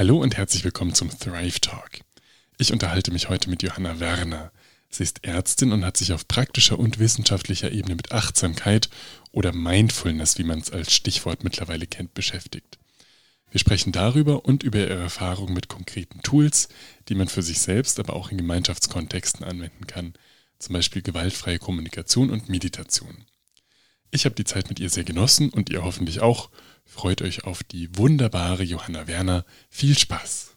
Hallo und herzlich willkommen zum Thrive Talk. Ich unterhalte mich heute mit Johanna Werner. Sie ist Ärztin und hat sich auf praktischer und wissenschaftlicher Ebene mit Achtsamkeit oder Mindfulness, wie man es als Stichwort mittlerweile kennt, beschäftigt. Wir sprechen darüber und über ihre Erfahrungen mit konkreten Tools, die man für sich selbst, aber auch in Gemeinschaftskontexten anwenden kann, zum Beispiel gewaltfreie Kommunikation und Meditation. Ich habe die Zeit mit ihr sehr genossen und ihr hoffentlich auch. Freut euch auf die wunderbare Johanna Werner. Viel Spaß!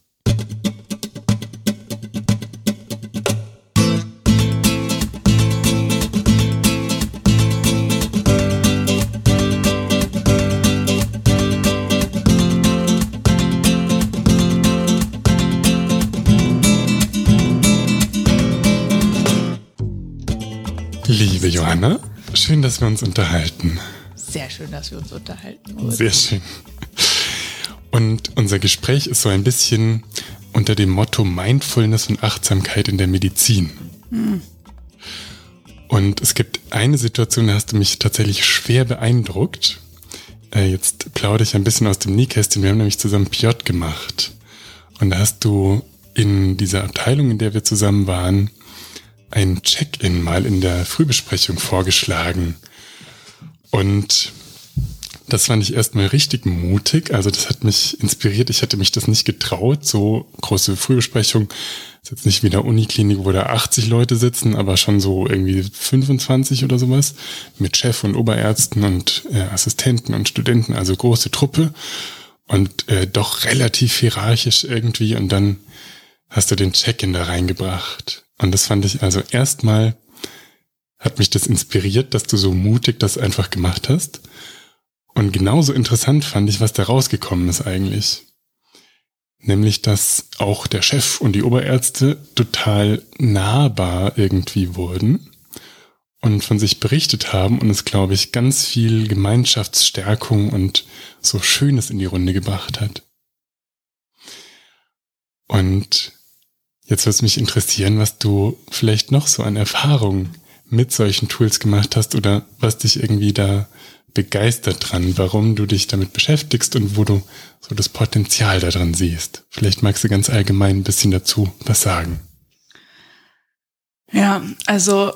Liebe Johanna, schön, dass wir uns unterhalten. Sehr schön, dass wir uns unterhalten. Sehr schön. Und unser Gespräch ist so ein bisschen unter dem Motto Mindfulness und Achtsamkeit in der Medizin. Hm. Und es gibt eine Situation, da hast du mich tatsächlich schwer beeindruckt. Äh, jetzt plaudere ich ein bisschen aus dem Nähkästchen. Wir haben nämlich zusammen Piot gemacht. Und da hast du in dieser Abteilung, in der wir zusammen waren, ein Check-in mal in der Frühbesprechung vorgeschlagen. Und das fand ich erstmal richtig mutig. Also das hat mich inspiriert. Ich hätte mich das nicht getraut. So große Frühbesprechung. ist jetzt nicht wie der Uniklinik, wo da 80 Leute sitzen, aber schon so irgendwie 25 oder sowas. Mit Chef und Oberärzten und äh, Assistenten und Studenten. Also große Truppe. Und äh, doch relativ hierarchisch irgendwie. Und dann hast du den Check-in da reingebracht. Und das fand ich also erstmal hat mich das inspiriert, dass du so mutig das einfach gemacht hast. Und genauso interessant fand ich, was da rausgekommen ist eigentlich. Nämlich, dass auch der Chef und die Oberärzte total nahbar irgendwie wurden und von sich berichtet haben und es, glaube ich, ganz viel Gemeinschaftsstärkung und so Schönes in die Runde gebracht hat. Und Jetzt würde es mich interessieren, was du vielleicht noch so an Erfahrungen mit solchen Tools gemacht hast oder was dich irgendwie da begeistert dran, warum du dich damit beschäftigst und wo du so das Potenzial daran siehst. Vielleicht magst du ganz allgemein ein bisschen dazu was sagen. Ja, also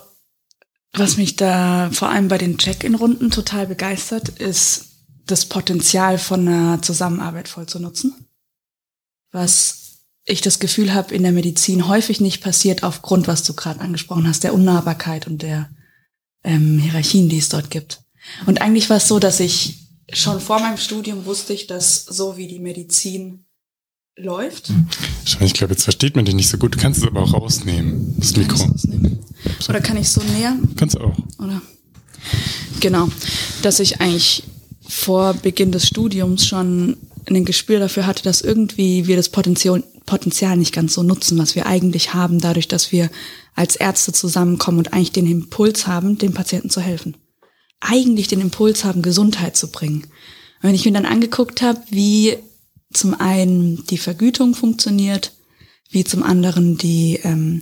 was mich da vor allem bei den Check-in-Runden total begeistert, ist das Potenzial von einer Zusammenarbeit voll zu nutzen. Was ich das Gefühl habe, in der Medizin häufig nicht passiert aufgrund, was du gerade angesprochen hast, der Unnahbarkeit und der ähm, Hierarchien, die es dort gibt. Und eigentlich war es so, dass ich schon vor meinem Studium wusste ich, dass so wie die Medizin läuft. Hm. Ich glaube, jetzt versteht man dich nicht so gut. Du kannst es aber auch rausnehmen, das Mikro. Oder kann ich so näher? Kannst du auch. Oder? Genau. Dass ich eigentlich vor Beginn des Studiums schon ein Gespür dafür hatte, dass irgendwie wir das Potenzial, Potenzial nicht ganz so nutzen, was wir eigentlich haben, dadurch, dass wir als Ärzte zusammenkommen und eigentlich den Impuls haben, den Patienten zu helfen. Eigentlich den Impuls haben, Gesundheit zu bringen. Und wenn ich mir dann angeguckt habe, wie zum einen die Vergütung funktioniert, wie zum anderen die ähm,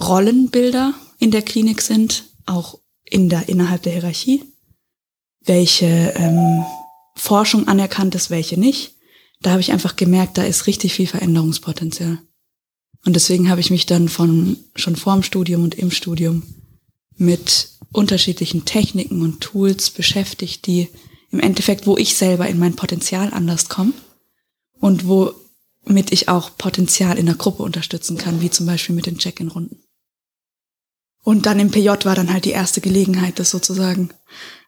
Rollenbilder in der Klinik sind, auch in der, innerhalb der Hierarchie, welche ähm, Forschung anerkannt ist, welche nicht, da habe ich einfach gemerkt, da ist richtig viel Veränderungspotenzial. Und deswegen habe ich mich dann von schon vorm Studium und im Studium mit unterschiedlichen Techniken und Tools beschäftigt, die im Endeffekt, wo ich selber in mein Potenzial anders komme und womit ich auch Potenzial in der Gruppe unterstützen kann, wie zum Beispiel mit den Check-in-Runden. Und dann im PJ war dann halt die erste Gelegenheit, das sozusagen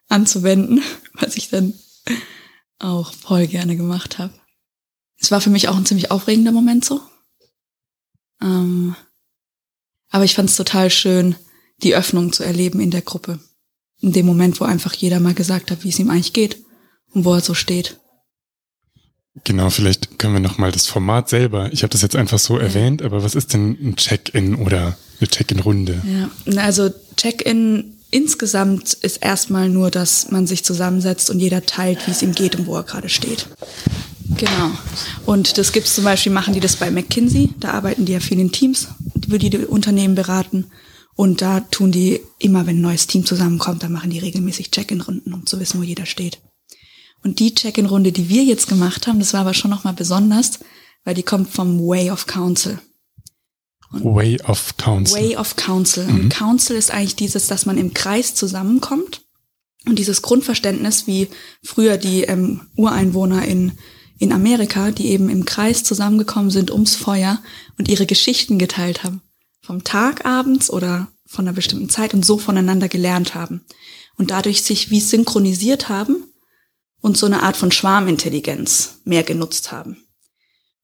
anzuwenden, was ich dann auch voll gerne gemacht habe. Es war für mich auch ein ziemlich aufregender Moment so. Ähm, aber ich fand es total schön, die Öffnung zu erleben in der Gruppe. In dem Moment, wo einfach jeder mal gesagt hat, wie es ihm eigentlich geht und wo er so steht. Genau, vielleicht können wir nochmal das Format selber. Ich habe das jetzt einfach so ja. erwähnt, aber was ist denn ein Check-in oder eine Check-in-Runde? Ja, also Check-in insgesamt ist erstmal nur, dass man sich zusammensetzt und jeder teilt, wie es ihm geht und wo er gerade steht. Genau. Und das gibt's zum Beispiel, machen die das bei McKinsey. Da arbeiten die ja viel in Teams, die die Unternehmen beraten. Und da tun die immer, wenn ein neues Team zusammenkommt, dann machen die regelmäßig Check-in-Runden, um zu wissen, wo jeder steht. Und die Check-in-Runde, die wir jetzt gemacht haben, das war aber schon nochmal besonders, weil die kommt vom Way of Counsel. Und Way of Counsel. Way of Counsel. Mhm. Und Counsel ist eigentlich dieses, dass man im Kreis zusammenkommt und dieses Grundverständnis, wie früher die ähm, Ureinwohner in, in Amerika, die eben im Kreis zusammengekommen sind ums Feuer und ihre Geschichten geteilt haben. Vom Tag abends oder von einer bestimmten Zeit und so voneinander gelernt haben. Und dadurch sich wie synchronisiert haben und so eine Art von Schwarmintelligenz mehr genutzt haben.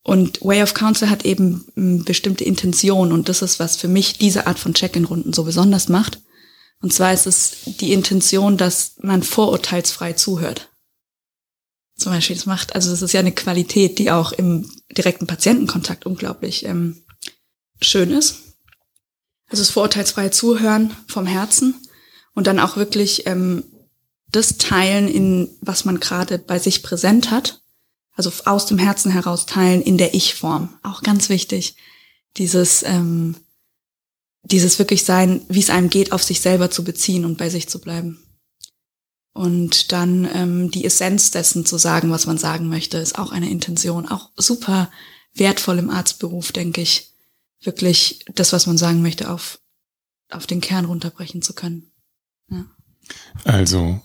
Und Way of Counsel hat eben bestimmte Intention und das ist, was für mich diese Art von Check-in-Runden so besonders macht. Und zwar ist es die Intention, dass man vorurteilsfrei zuhört. Zum Beispiel, das macht, also das ist ja eine Qualität, die auch im direkten Patientenkontakt unglaublich ähm, schön ist. Also das vorurteilsfreie Zuhören vom Herzen und dann auch wirklich ähm, das Teilen in, was man gerade bei sich präsent hat also aus dem Herzen heraus teilen in der Ich-Form. Auch ganz wichtig. Dieses, ähm, dieses wirklich sein, wie es einem geht, auf sich selber zu beziehen und bei sich zu bleiben. Und dann ähm, die Essenz dessen zu sagen, was man sagen möchte, ist auch eine Intention. Auch super wertvoll im Arztberuf, denke ich, wirklich das, was man sagen möchte, auf, auf den Kern runterbrechen zu können. Ja. Also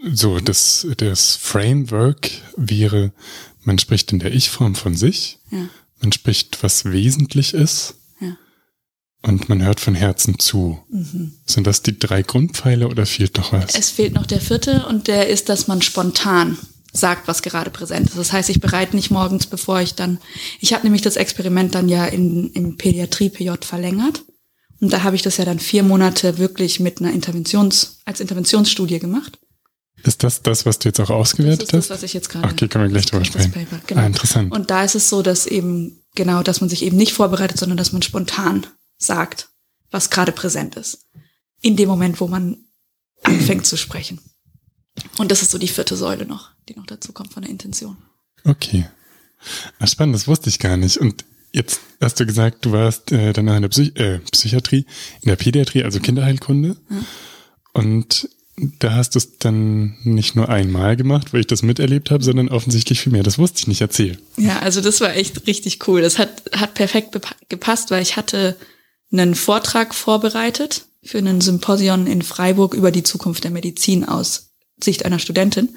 so, das, das Framework wäre, man spricht in der Ich-Form von sich, ja. man spricht, was wesentlich ist. Und man hört von Herzen zu. Mhm. Sind das die drei Grundpfeile oder fehlt noch was? Es fehlt noch der vierte und der ist, dass man spontan sagt, was gerade präsent ist. Das heißt, ich bereite nicht morgens, bevor ich dann, ich habe nämlich das Experiment dann ja in, im Pädiatrie-PJ verlängert. Und da habe ich das ja dann vier Monate wirklich mit einer Interventions, als Interventionsstudie gemacht. Ist das das, was du jetzt auch ausgewertet hast? Das ist das, was ich jetzt gerade. Okay, können wir gleich drüber sprechen. Paper, genau. Ah, interessant. Und da ist es so, dass eben genau, dass man sich eben nicht vorbereitet, sondern dass man spontan sagt, was gerade präsent ist. In dem Moment, wo man anfängt zu sprechen. Und das ist so die vierte Säule noch, die noch dazu kommt von der Intention. Okay. Ah, spannend, das wusste ich gar nicht. Und jetzt hast du gesagt, du warst äh, danach in der Psych äh, Psychiatrie, in der Pädiatrie, also Kinderheilkunde. Ja. Und da hast du es dann nicht nur einmal gemacht, weil ich das miterlebt habe, sondern offensichtlich viel mehr. Das wusste ich nicht. Erzähl. Ja, also das war echt richtig cool. Das hat, hat perfekt gepasst, weil ich hatte einen Vortrag vorbereitet für einen Symposion in Freiburg über die Zukunft der Medizin aus Sicht einer Studentin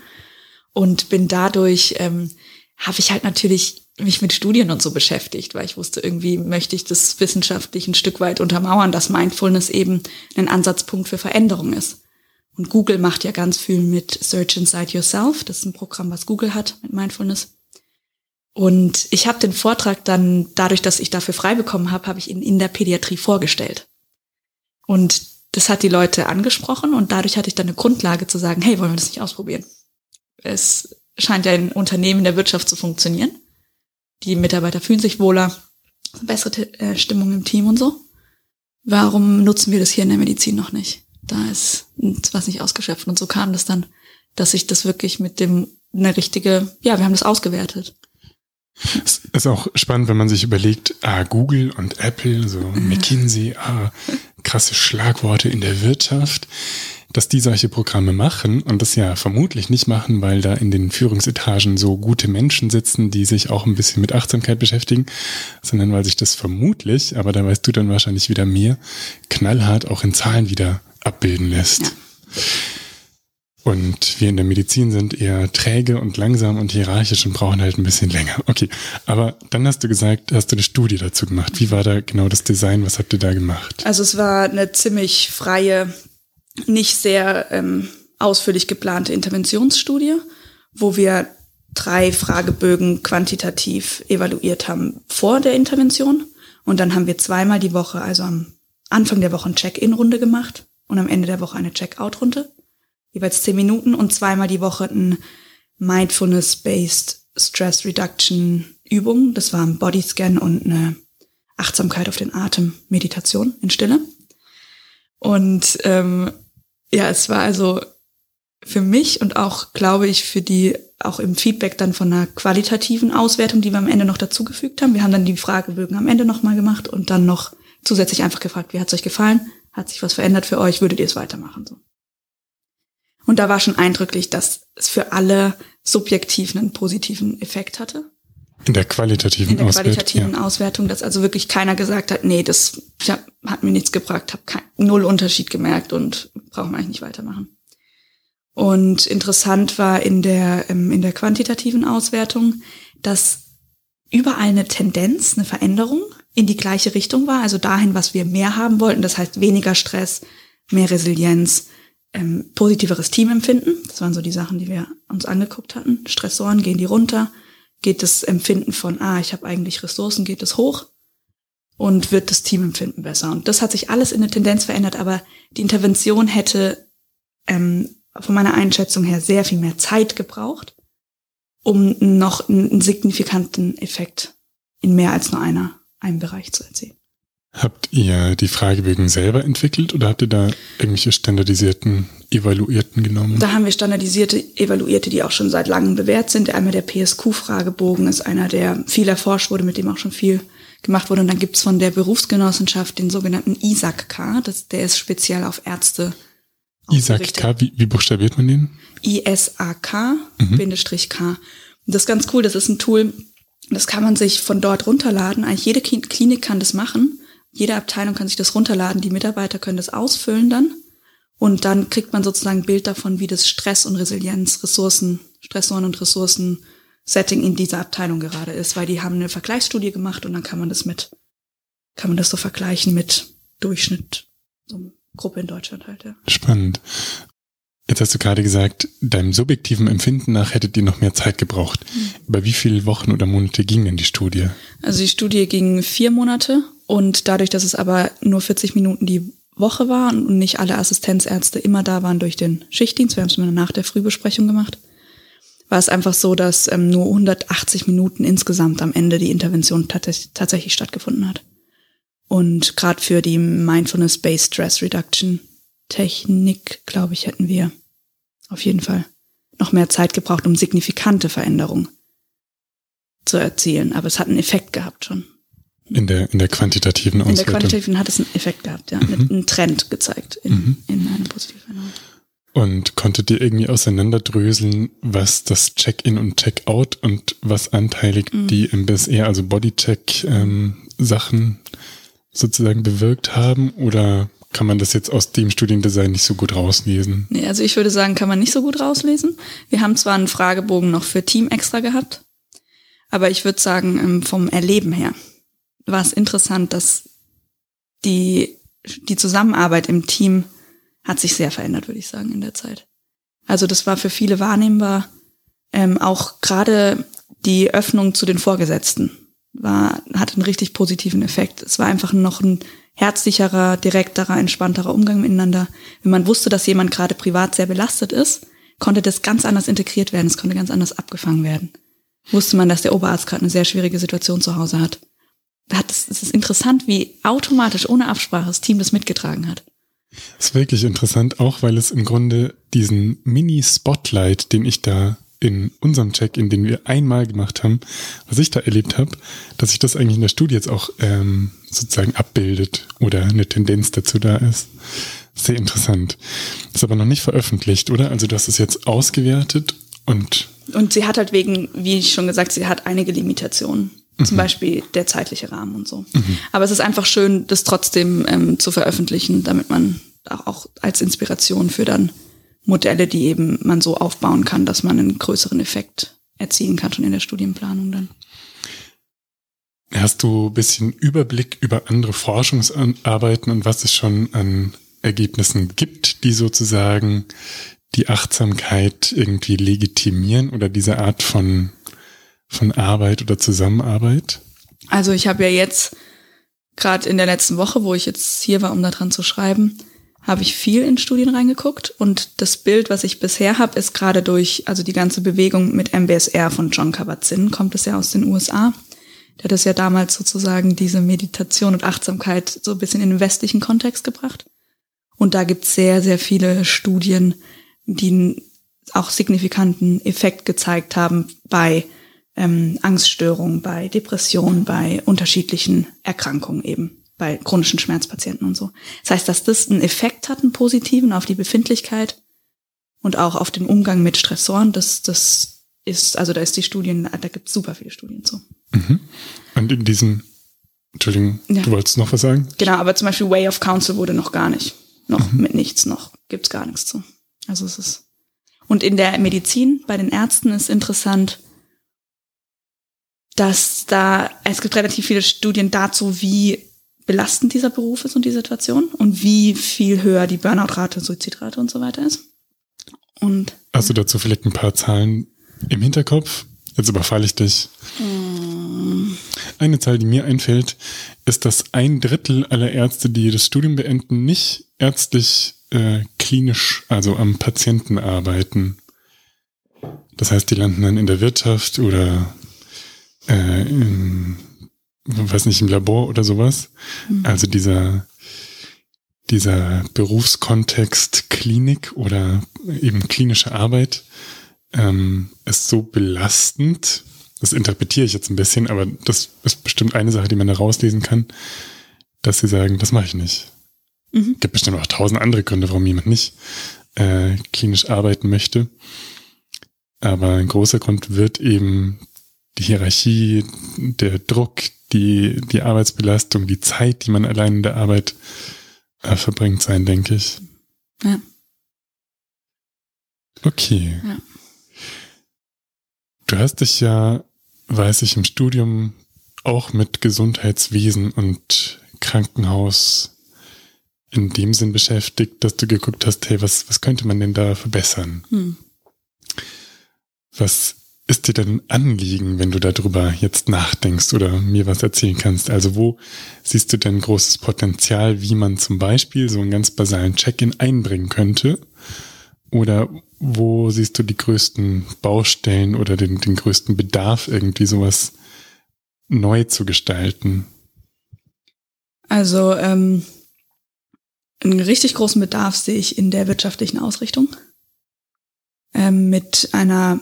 und bin dadurch, ähm, habe ich halt natürlich mich mit Studien und so beschäftigt, weil ich wusste, irgendwie möchte ich das wissenschaftlich ein Stück weit untermauern, dass Mindfulness eben ein Ansatzpunkt für Veränderung ist. Und Google macht ja ganz viel mit Search Inside Yourself. Das ist ein Programm, was Google hat mit Mindfulness. Und ich habe den Vortrag dann, dadurch, dass ich dafür frei bekommen habe, habe ich ihn in der Pädiatrie vorgestellt. Und das hat die Leute angesprochen und dadurch hatte ich dann eine Grundlage zu sagen, hey, wollen wir das nicht ausprobieren? Es scheint ja in Unternehmen der Wirtschaft zu funktionieren. Die Mitarbeiter fühlen sich wohler, bessere äh, Stimmung im Team und so. Warum nutzen wir das hier in der Medizin noch nicht? da ist was nicht ausgeschöpft. Und so kam das dann, dass ich das wirklich mit dem, eine richtige, ja, wir haben das ausgewertet. Es ist auch spannend, wenn man sich überlegt, ah, Google und Apple, so McKinsey, ah, krasse Schlagworte in der Wirtschaft, dass die solche Programme machen und das ja vermutlich nicht machen, weil da in den Führungsetagen so gute Menschen sitzen, die sich auch ein bisschen mit Achtsamkeit beschäftigen, sondern weil sich das vermutlich, aber da weißt du dann wahrscheinlich wieder mehr, knallhart auch in Zahlen wieder abbilden lässt. Ja. Und wir in der Medizin sind eher träge und langsam und hierarchisch und brauchen halt ein bisschen länger. Okay, aber dann hast du gesagt, hast du eine Studie dazu gemacht. Wie war da genau das Design? Was habt ihr da gemacht? Also es war eine ziemlich freie, nicht sehr ähm, ausführlich geplante Interventionsstudie, wo wir drei Fragebögen quantitativ evaluiert haben vor der Intervention. Und dann haben wir zweimal die Woche, also am Anfang der Woche, eine Check-in-Runde gemacht und am Ende der Woche eine Checkout-Runde. Jeweils zehn Minuten und zweimal die Woche ein Mindfulness-Based Stress Reduction Übung. Das war ein Bodyscan und eine Achtsamkeit auf den Atem, Meditation in Stille. Und ähm, ja, es war also für mich und auch, glaube ich, für die auch im Feedback dann von einer qualitativen Auswertung, die wir am Ende noch dazugefügt haben. Wir haben dann die Fragebögen am Ende nochmal gemacht und dann noch zusätzlich einfach gefragt, wie hat es euch gefallen? Hat sich was verändert für euch? Würdet ihr es weitermachen? So. Und da war schon eindrücklich, dass es für alle subjektiv einen positiven Effekt hatte. In der qualitativen, in der Auswert, qualitativen ja. Auswertung, dass also wirklich keiner gesagt hat, nee, das hab, hat mir nichts gebracht, habe null Unterschied gemerkt und brauchen wir eigentlich nicht weitermachen. Und interessant war in der, ähm, in der quantitativen Auswertung, dass überall eine Tendenz, eine Veränderung in die gleiche Richtung war, also dahin, was wir mehr haben wollten, das heißt weniger Stress, mehr Resilienz, ähm, positiveres Teamempfinden. Das waren so die Sachen, die wir uns angeguckt hatten. Stressoren gehen die runter, geht das Empfinden von, ah, ich habe eigentlich Ressourcen, geht es hoch und wird das Teamempfinden besser. Und das hat sich alles in der Tendenz verändert, aber die Intervention hätte ähm, von meiner Einschätzung her sehr viel mehr Zeit gebraucht, um noch einen signifikanten Effekt in mehr als nur einer, einem Bereich zu erzielen. Habt ihr die Fragebögen selber entwickelt oder habt ihr da irgendwelche standardisierten Evaluierten genommen? Da haben wir standardisierte Evaluierte, die auch schon seit langem bewährt sind. Einmal der PSQ-Fragebogen ist einer, der viel erforscht wurde, mit dem auch schon viel gemacht wurde. Und dann gibt's von der Berufsgenossenschaft den sogenannten ISAC-K. Der ist speziell auf Ärzte ISAC-K, wie, wie buchstabiert man den? ISAK, mhm. Bindestrich K. Und das ist ganz cool, das ist ein Tool, das kann man sich von dort runterladen. Eigentlich jede Klinik kann das machen. Jede Abteilung kann sich das runterladen. Die Mitarbeiter können das ausfüllen dann. Und dann kriegt man sozusagen ein Bild davon, wie das Stress und Resilienz, Ressourcen, Stressoren und Ressourcen Setting in dieser Abteilung gerade ist, weil die haben eine Vergleichsstudie gemacht und dann kann man das mit, kann man das so vergleichen mit Durchschnitt, so Gruppe in Deutschland halt, ja. Spannend. Jetzt hast du gerade gesagt, deinem subjektiven Empfinden nach hättet ihr noch mehr Zeit gebraucht. Mhm. Über wie viele Wochen oder Monate ging denn die Studie? Also die Studie ging vier Monate und dadurch, dass es aber nur 40 Minuten die Woche war und nicht alle Assistenzärzte immer da waren durch den Schichtdienst, wir haben es immer nach der Frühbesprechung gemacht, war es einfach so, dass ähm, nur 180 Minuten insgesamt am Ende die Intervention tats tatsächlich stattgefunden hat. Und gerade für die Mindfulness-Based Stress Reduction Technik, glaube ich, hätten wir auf jeden Fall noch mehr Zeit gebraucht, um signifikante Veränderungen zu erzielen. Aber es hat einen Effekt gehabt schon. In der, in der quantitativen Auswertung. In der quantitativen hat es einen Effekt gehabt, ja. Mhm. Einen Trend gezeigt in, mhm. in eine positive Veränderung. Und konntet ihr irgendwie auseinanderdröseln, was das Check-in und Check-out und was anteilig mhm. die MBSE, also Bodycheck-Sachen ähm, sozusagen bewirkt haben? Oder kann man das jetzt aus dem Studiendesign nicht so gut rauslesen? Nee, also ich würde sagen, kann man nicht so gut rauslesen. Wir haben zwar einen Fragebogen noch für Team extra gehabt, aber ich würde sagen, ähm, vom Erleben her war es interessant, dass die, die Zusammenarbeit im Team hat sich sehr verändert, würde ich sagen, in der Zeit. Also das war für viele wahrnehmbar. Ähm, auch gerade die Öffnung zu den Vorgesetzten war, hat einen richtig positiven Effekt. Es war einfach noch ein herzlicherer, direkterer, entspannterer Umgang miteinander. Wenn man wusste, dass jemand gerade privat sehr belastet ist, konnte das ganz anders integriert werden, es konnte ganz anders abgefangen werden. Wusste man, dass der Oberarzt gerade eine sehr schwierige Situation zu Hause hat, es ist interessant, wie automatisch ohne Absprache das Team das mitgetragen hat. Das ist wirklich interessant, auch weil es im Grunde diesen Mini-Spotlight, den ich da in unserem Check-in, den wir einmal gemacht haben, was ich da erlebt habe, dass sich das eigentlich in der Studie jetzt auch ähm, sozusagen abbildet oder eine Tendenz dazu da ist. Sehr interessant. Ist aber noch nicht veröffentlicht, oder? Also du hast es jetzt ausgewertet und... Und sie hat halt wegen, wie ich schon gesagt, sie hat einige Limitationen. Zum mhm. Beispiel der zeitliche Rahmen und so. Mhm. Aber es ist einfach schön, das trotzdem ähm, zu veröffentlichen, damit man auch als Inspiration für dann Modelle, die eben man so aufbauen kann, dass man einen größeren Effekt erzielen kann, schon in der Studienplanung dann. Hast du ein bisschen Überblick über andere Forschungsarbeiten und was es schon an Ergebnissen gibt, die sozusagen die Achtsamkeit irgendwie legitimieren oder diese Art von von Arbeit oder Zusammenarbeit? Also ich habe ja jetzt gerade in der letzten Woche, wo ich jetzt hier war, um daran zu schreiben, habe ich viel in Studien reingeguckt und das Bild, was ich bisher habe, ist gerade durch, also die ganze Bewegung mit MBSR von John Kabat-Zinn, kommt es ja aus den USA. Der hat es ja damals sozusagen diese Meditation und Achtsamkeit so ein bisschen in den westlichen Kontext gebracht. Und da gibt es sehr, sehr viele Studien, die auch signifikanten Effekt gezeigt haben bei ähm, Angststörungen, bei Depressionen, bei unterschiedlichen Erkrankungen eben, bei chronischen Schmerzpatienten und so. Das heißt, dass das einen Effekt hat, einen positiven auf die Befindlichkeit und auch auf den Umgang mit Stressoren, das, das ist, also da ist die Studien, da gibt es super viele Studien zu. Mhm. Und in diesem, Entschuldigung, ja. du wolltest noch was sagen? Genau, aber zum Beispiel Way of Counsel wurde noch gar nicht, noch mhm. mit nichts, noch gibt's gar nichts zu. Also es ist, und in der Medizin, bei den Ärzten ist interessant, dass da, es gibt relativ viele Studien dazu, wie belastend dieser Beruf ist und die Situation und wie viel höher die Burnout-Rate, Suizidrate und so weiter ist. Und Hast du dazu vielleicht ein paar Zahlen im Hinterkopf? Jetzt überfalle ich dich. Eine Zahl, die mir einfällt, ist, dass ein Drittel aller Ärzte, die das Studium beenden, nicht ärztlich äh, klinisch, also am Patienten arbeiten. Das heißt, die landen dann in der Wirtschaft oder äh, im, weiß nicht, im Labor oder sowas. Mhm. Also dieser, dieser Berufskontext Klinik oder eben klinische Arbeit ähm, ist so belastend. Das interpretiere ich jetzt ein bisschen, aber das ist bestimmt eine Sache, die man da rauslesen kann, dass sie sagen, das mache ich nicht. Mhm. Gibt bestimmt auch tausend andere Gründe, warum jemand nicht äh, klinisch arbeiten möchte. Aber ein großer Grund wird eben die Hierarchie, der Druck, die, die Arbeitsbelastung, die Zeit, die man allein in der Arbeit äh, verbringt sein, denke ich. Ja. Okay. Ja. Du hast dich ja, weiß ich, im Studium auch mit Gesundheitswesen und Krankenhaus in dem Sinn beschäftigt, dass du geguckt hast, hey, was, was könnte man denn da verbessern? Hm. Was ist dir denn Anliegen, wenn du darüber jetzt nachdenkst oder mir was erzählen kannst? Also wo siehst du denn großes Potenzial, wie man zum Beispiel so einen ganz basalen Check-in einbringen könnte? Oder wo siehst du die größten Baustellen oder den, den größten Bedarf, irgendwie sowas neu zu gestalten? Also ähm, einen richtig großen Bedarf sehe ich in der wirtschaftlichen Ausrichtung ähm, mit einer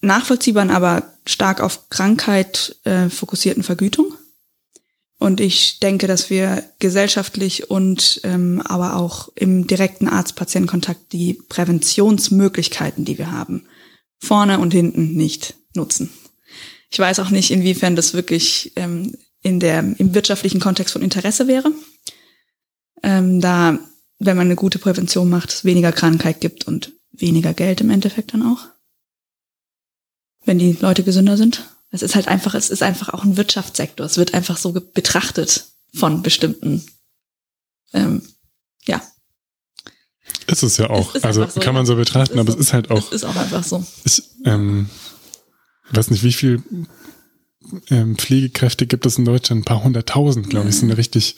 nachvollziehbaren, aber stark auf Krankheit äh, fokussierten Vergütung. Und ich denke, dass wir gesellschaftlich und ähm, aber auch im direkten Arzt-Patienten-Kontakt die Präventionsmöglichkeiten, die wir haben, vorne und hinten nicht nutzen. Ich weiß auch nicht, inwiefern das wirklich ähm, in der, im wirtschaftlichen Kontext von Interesse wäre. Ähm, da, wenn man eine gute Prävention macht, es weniger Krankheit gibt und weniger Geld im Endeffekt dann auch wenn die Leute gesünder sind. Es ist halt einfach, es ist einfach auch ein Wirtschaftssektor. Es wird einfach so betrachtet von bestimmten, ähm, ja. Ist es ja auch. also so, kann man so betrachten, aber so. es ist halt auch. Es ist auch einfach so. Ich ähm, weiß nicht, wie viel ähm, Pflegekräfte gibt es in Deutschland? Ein paar hunderttausend, glaube ich, sind richtig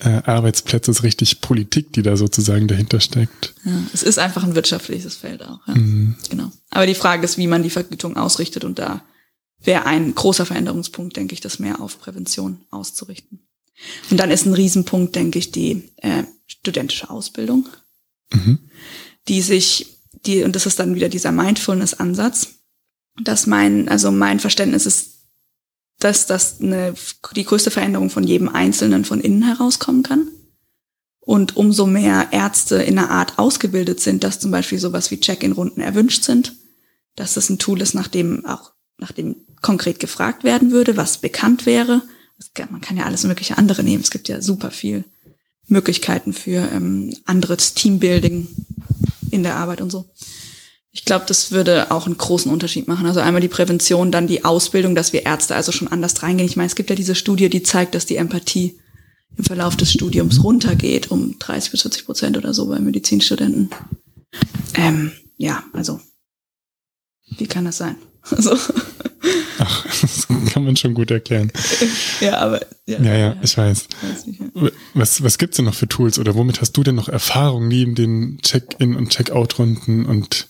äh, Arbeitsplätze, ist richtig Politik, die da sozusagen dahinter steckt. Ja, es ist einfach ein wirtschaftliches Feld auch. Ja. Mhm. Genau. Aber die Frage ist, wie man die Vergütung ausrichtet und da wäre ein großer Veränderungspunkt, denke ich, das mehr auf Prävention auszurichten. Und dann ist ein Riesenpunkt, denke ich, die äh, studentische Ausbildung, mhm. die sich, die, und das ist dann wieder dieser Mindfulness-Ansatz, dass mein, also mein Verständnis ist, dass das eine, die größte Veränderung von jedem Einzelnen von innen herauskommen kann. Und umso mehr Ärzte in einer Art ausgebildet sind, dass zum Beispiel sowas wie Check-in-Runden erwünscht sind, dass das ein Tool ist, nach dem auch, nach dem konkret gefragt werden würde, was bekannt wäre. man kann ja alles mögliche andere nehmen. Es gibt ja super viel Möglichkeiten für ähm, anderes Teambuilding in der Arbeit und so. Ich glaube, das würde auch einen großen Unterschied machen. Also einmal die Prävention, dann die Ausbildung, dass wir Ärzte also schon anders reingehen. Ich meine, es gibt ja diese Studie, die zeigt, dass die Empathie im Verlauf des Studiums runtergeht um 30 bis 40 Prozent oder so bei Medizinstudenten. Ähm, ja, also wie kann das sein? Also. Ach, das kann man schon gut erklären. Ja, aber. Ja, ja, ja ich weiß. Was, was gibt's denn noch für Tools oder womit hast du denn noch Erfahrung neben den Check-in- und Check-out-Runden und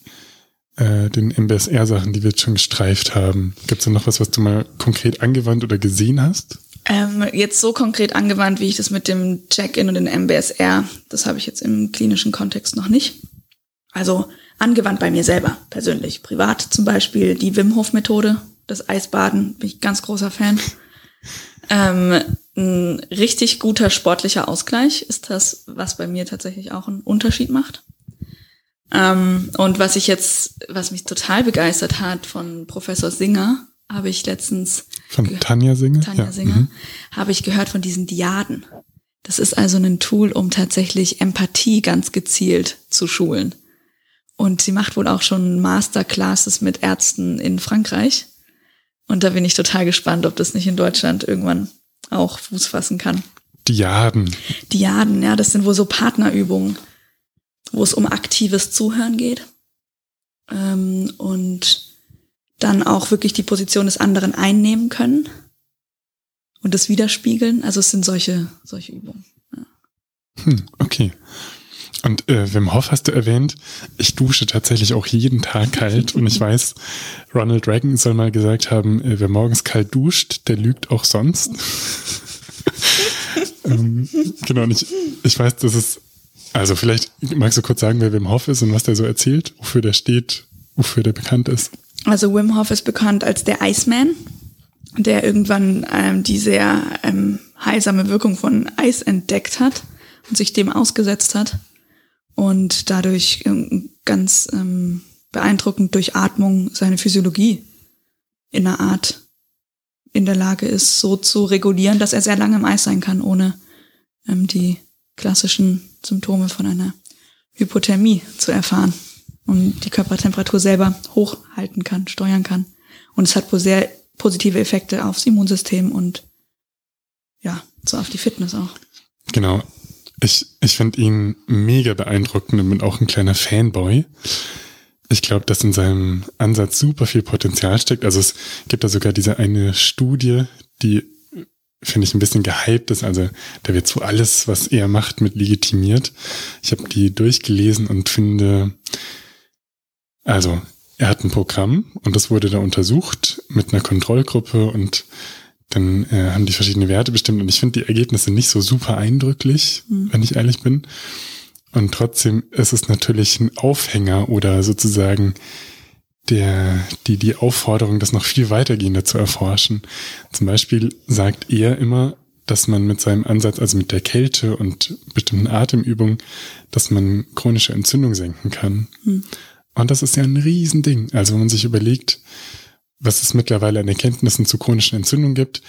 äh, den MBSR-Sachen, die wir jetzt schon gestreift haben. Gibt es da noch was, was du mal konkret angewandt oder gesehen hast? Ähm, jetzt so konkret angewandt, wie ich das mit dem Check-in und dem MBSR, das habe ich jetzt im klinischen Kontext noch nicht. Also angewandt bei mir selber, persönlich. Privat zum Beispiel die Wim Hof Methode, das Eisbaden, bin ich ganz großer Fan. Ähm, ein richtig guter sportlicher Ausgleich ist das, was bei mir tatsächlich auch einen Unterschied macht. Ähm, und was ich jetzt, was mich total begeistert hat von Professor Singer, habe ich letztens von Tanja Singer, Tanja Singer, mhm. habe ich gehört von diesen Diaden. Das ist also ein Tool, um tatsächlich Empathie ganz gezielt zu schulen. Und sie macht wohl auch schon Masterclasses mit Ärzten in Frankreich. Und da bin ich total gespannt, ob das nicht in Deutschland irgendwann auch Fuß fassen kann. Diaden. Diaden, ja, das sind wohl so Partnerübungen, wo es um aktives Zuhören geht. Ähm, und dann auch wirklich die Position des anderen einnehmen können und das widerspiegeln. Also es sind solche, solche Übungen. Ja. Hm, okay. Und äh, Wim Hof hast du erwähnt. Ich dusche tatsächlich auch jeden Tag kalt und ich weiß, Ronald Reagan soll mal gesagt haben, äh, wer morgens kalt duscht, der lügt auch sonst. ähm, genau, und ich, ich weiß, dass es, also vielleicht magst du kurz sagen, wer Wim Hof ist und was der so erzählt, wofür der steht, wofür der bekannt ist. Also Wim Hof ist bekannt als der Iceman, der irgendwann ähm, die sehr ähm, heilsame Wirkung von Eis entdeckt hat und sich dem ausgesetzt hat und dadurch ähm, ganz ähm, beeindruckend durch Atmung seine Physiologie in einer Art in der Lage ist, so zu regulieren, dass er sehr lange im Eis sein kann, ohne ähm, die klassischen Symptome von einer Hypothermie zu erfahren und die Körpertemperatur selber hochhalten kann, steuern kann. Und es hat wohl sehr positive Effekte aufs Immunsystem und ja, so auf die Fitness auch. Genau. Ich, ich finde ihn mega beeindruckend und bin auch ein kleiner Fanboy. Ich glaube, dass in seinem Ansatz super viel Potenzial steckt. Also es gibt da sogar diese eine Studie, die finde ich ein bisschen gehypt ist. Also da wird so alles, was er macht, mit legitimiert. Ich habe die durchgelesen und finde, also er hat ein Programm und das wurde da untersucht mit einer Kontrollgruppe und dann äh, haben die verschiedene Werte bestimmt und ich finde die Ergebnisse nicht so super eindrücklich, mhm. wenn ich ehrlich bin. Und trotzdem ist es natürlich ein Aufhänger oder sozusagen der, die, die Aufforderung, das noch viel weitergehender zu erforschen. Zum Beispiel sagt er immer, dass man mit seinem Ansatz, also mit der Kälte und bestimmten Atemübungen, dass man chronische Entzündung senken kann. Mhm. Und das ist ja ein Riesending. Also wenn man sich überlegt, was es mittlerweile an Erkenntnissen zu chronischen Entzündungen gibt.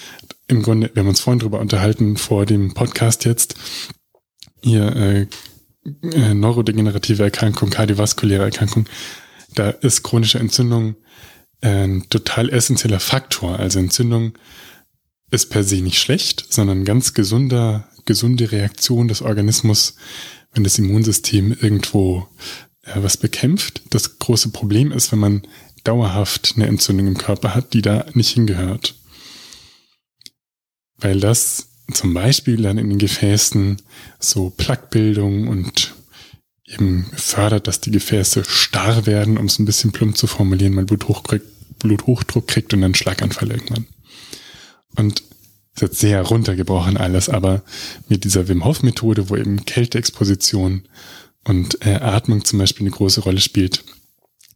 Im Grunde, wir haben uns vorhin darüber unterhalten, vor dem Podcast jetzt, hier äh, äh, neurodegenerative Erkrankung, kardiovaskuläre Erkrankung, da ist chronische Entzündung ein total essentieller Faktor. Also Entzündung ist per se nicht schlecht, sondern ganz gesunder, gesunde Reaktion des Organismus, wenn das Immunsystem irgendwo äh, was bekämpft. Das große Problem ist, wenn man dauerhaft eine Entzündung im Körper hat, die da nicht hingehört. Weil das zum Beispiel dann in den Gefäßen so Plaquebildung und eben fördert, dass die Gefäße starr werden, um es ein bisschen plump zu formulieren, mal Bluthochdruck, Bluthochdruck kriegt und dann Schlaganfall irgendwann. Und ist jetzt sehr runtergebrochen alles, aber mit dieser Wim Hof Methode, wo eben Kälteexposition und äh, Atmung zum Beispiel eine große Rolle spielt,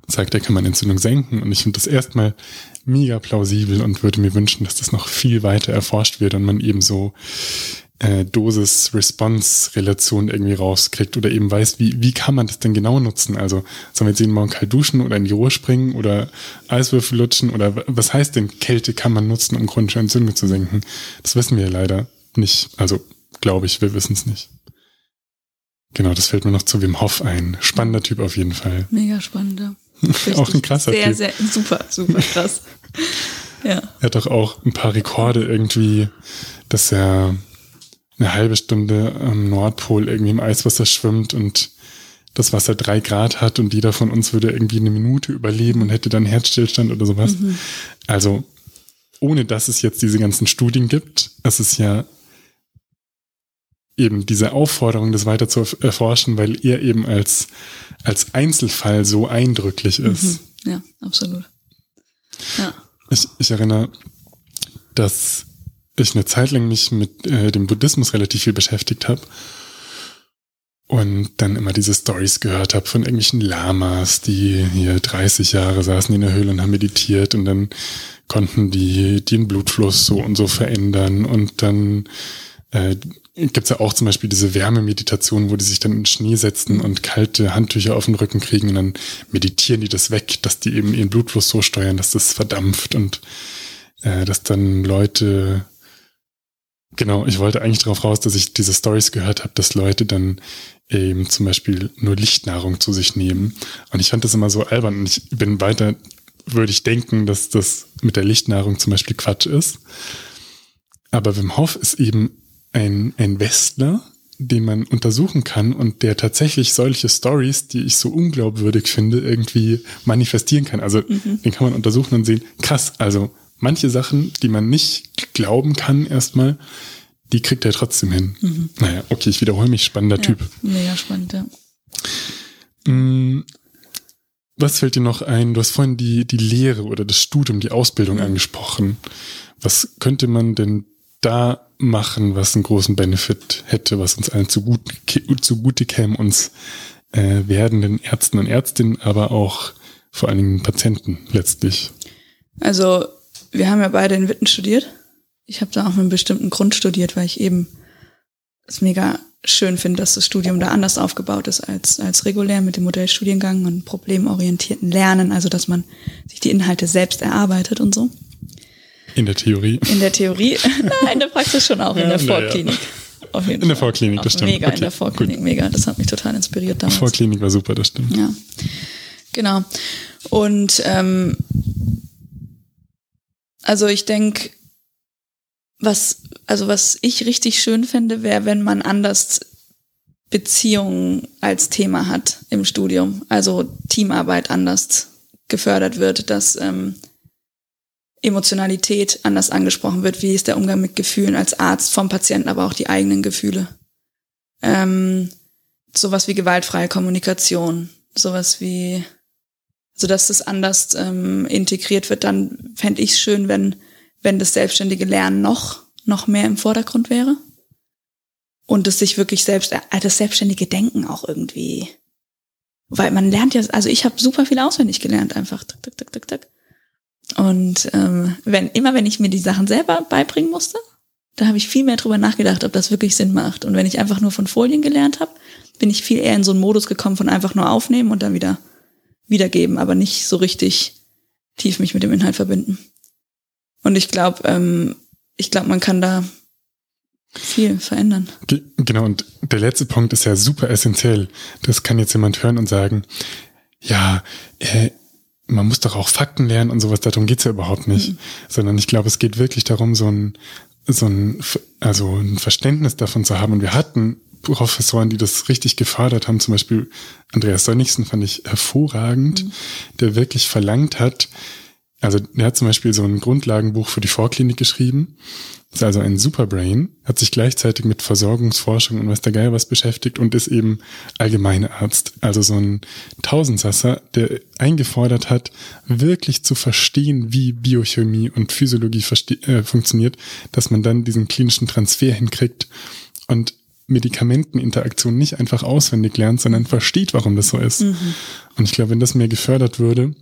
sagt, er kann man Entzündung senken. Und ich finde das erstmal mega plausibel und würde mir wünschen, dass das noch viel weiter erforscht wird und man eben so äh, Dosis-Response-Relation irgendwie rauskriegt oder eben weiß, wie, wie kann man das denn genau nutzen? Also sollen wir jetzt jeden Morgen kalt duschen oder in die Ruhe springen oder Eiswürfel lutschen oder was heißt denn Kälte kann man nutzen, um chronische Entzündung zu senken? Das wissen wir leider nicht. Also glaube ich, wir wissen es nicht. Genau, das fällt mir noch zu Wim Hof ein. Spannender Typ auf jeden Fall. Mega spannender. auch ein krasser sehr, Typ. Sehr, sehr, super, super krass. ja. Er hat doch auch ein paar Rekorde irgendwie, dass er eine halbe Stunde am Nordpol irgendwie im Eiswasser schwimmt und das Wasser drei Grad hat und jeder von uns würde irgendwie eine Minute überleben und hätte dann Herzstillstand oder sowas. Mhm. Also, ohne dass es jetzt diese ganzen Studien gibt, es ist ja eben diese Aufforderung, das weiter zu erforschen, weil er eben als, als Einzelfall so eindrücklich mhm. ist. Mhm. Ja, absolut. Ja. Ich, ich erinnere, dass ich eine Zeit lang mich mit äh, dem Buddhismus relativ viel beschäftigt habe und dann immer diese Stories gehört habe von irgendwelchen Lamas, die hier 30 Jahre saßen in der Höhle und haben meditiert und dann konnten die den Blutfluss so und so verändern und dann äh, gibt ja auch zum Beispiel diese Wärmemeditation, wo die sich dann in Schnee setzen und kalte Handtücher auf den Rücken kriegen und dann meditieren die das weg, dass die eben ihren Blutfluss so steuern, dass das verdampft und äh, dass dann Leute Genau, ich wollte eigentlich darauf raus, dass ich diese Stories gehört habe, dass Leute dann eben zum Beispiel nur Lichtnahrung zu sich nehmen. Und ich fand das immer so albern. Und ich bin weiter, würde ich denken, dass das mit der Lichtnahrung zum Beispiel Quatsch ist. Aber Wim Hof ist eben ein, ein Westler, den man untersuchen kann und der tatsächlich solche Stories, die ich so unglaubwürdig finde, irgendwie manifestieren kann. Also mhm. den kann man untersuchen und sehen, krass, also manche Sachen, die man nicht glauben kann erstmal, die kriegt er trotzdem hin. Mhm. Naja, okay, ich wiederhole mich, spannender ja, Typ. Mega spannend, ja. Mm, was fällt dir noch ein? Du hast vorhin die, die Lehre oder das Studium, die Ausbildung mhm. angesprochen. Was könnte man denn da machen, was einen großen Benefit hätte, was uns allen zugute, zugute käme, uns äh, werdenden Ärzten und Ärztinnen, aber auch vor allen Dingen Patienten letztlich? Also wir haben ja beide in Witten studiert. Ich habe da auch mit einem bestimmten Grund studiert, weil ich eben es mega schön finde, dass das Studium da anders aufgebaut ist als, als regulär mit dem Modellstudiengang und problemorientierten Lernen, also dass man sich die Inhalte selbst erarbeitet und so. In der Theorie. In der Theorie. Nein, in der Praxis schon auch, ja, in der Vorklinik. Auf jeden in der Vorklinik, das stimmt. Mega, okay, in der Vorklinik, gut. mega. Das hat mich total inspiriert damals. Vorklinik war super, das stimmt. Ja, genau. Und ähm, also ich denke, was, also was ich richtig schön finde, wäre, wenn man anders Beziehungen als Thema hat im Studium. Also Teamarbeit anders gefördert wird, dass ähm, Emotionalität anders angesprochen wird. Wie ist der Umgang mit Gefühlen als Arzt vom Patienten, aber auch die eigenen Gefühle. Ähm, sowas wie gewaltfreie Kommunikation, sowas wie sodass das anders ähm, integriert wird, dann fände ich es schön, wenn, wenn das selbstständige Lernen noch, noch mehr im Vordergrund wäre. Und es sich wirklich selbst, äh, das selbstständige Denken auch irgendwie. Weil man lernt ja, also ich habe super viel auswendig gelernt, einfach. Tuk, tuk, tuk, tuk, tuk. Und ähm, wenn, immer wenn ich mir die Sachen selber beibringen musste, da habe ich viel mehr drüber nachgedacht, ob das wirklich Sinn macht. Und wenn ich einfach nur von Folien gelernt habe, bin ich viel eher in so einen Modus gekommen von einfach nur aufnehmen und dann wieder wiedergeben, aber nicht so richtig tief mich mit dem Inhalt verbinden. Und ich glaube, ähm, ich glaube, man kann da viel verändern. Genau, und der letzte Punkt ist ja super essentiell. Das kann jetzt jemand hören und sagen, ja, äh, man muss doch auch Fakten lernen und sowas, darum geht's ja überhaupt nicht. Mhm. Sondern ich glaube, es geht wirklich darum, so ein, so ein, also ein Verständnis davon zu haben. Und wir hatten Professoren, die das richtig gefördert haben, zum Beispiel Andreas Sönnigsen fand ich hervorragend, mhm. der wirklich verlangt hat, also der hat zum Beispiel so ein Grundlagenbuch für die Vorklinik geschrieben, ist also ein Superbrain, hat sich gleichzeitig mit Versorgungsforschung und was der Geier was beschäftigt und ist eben Allgemeinarzt, also so ein Tausendsasser, der eingefordert hat, wirklich zu verstehen, wie Biochemie und Physiologie äh, funktioniert, dass man dann diesen klinischen Transfer hinkriegt. Und Medikamenteninteraktion nicht einfach auswendig lernt, sondern versteht, warum das so ist. Mhm. Und ich glaube, wenn das mehr gefördert würde,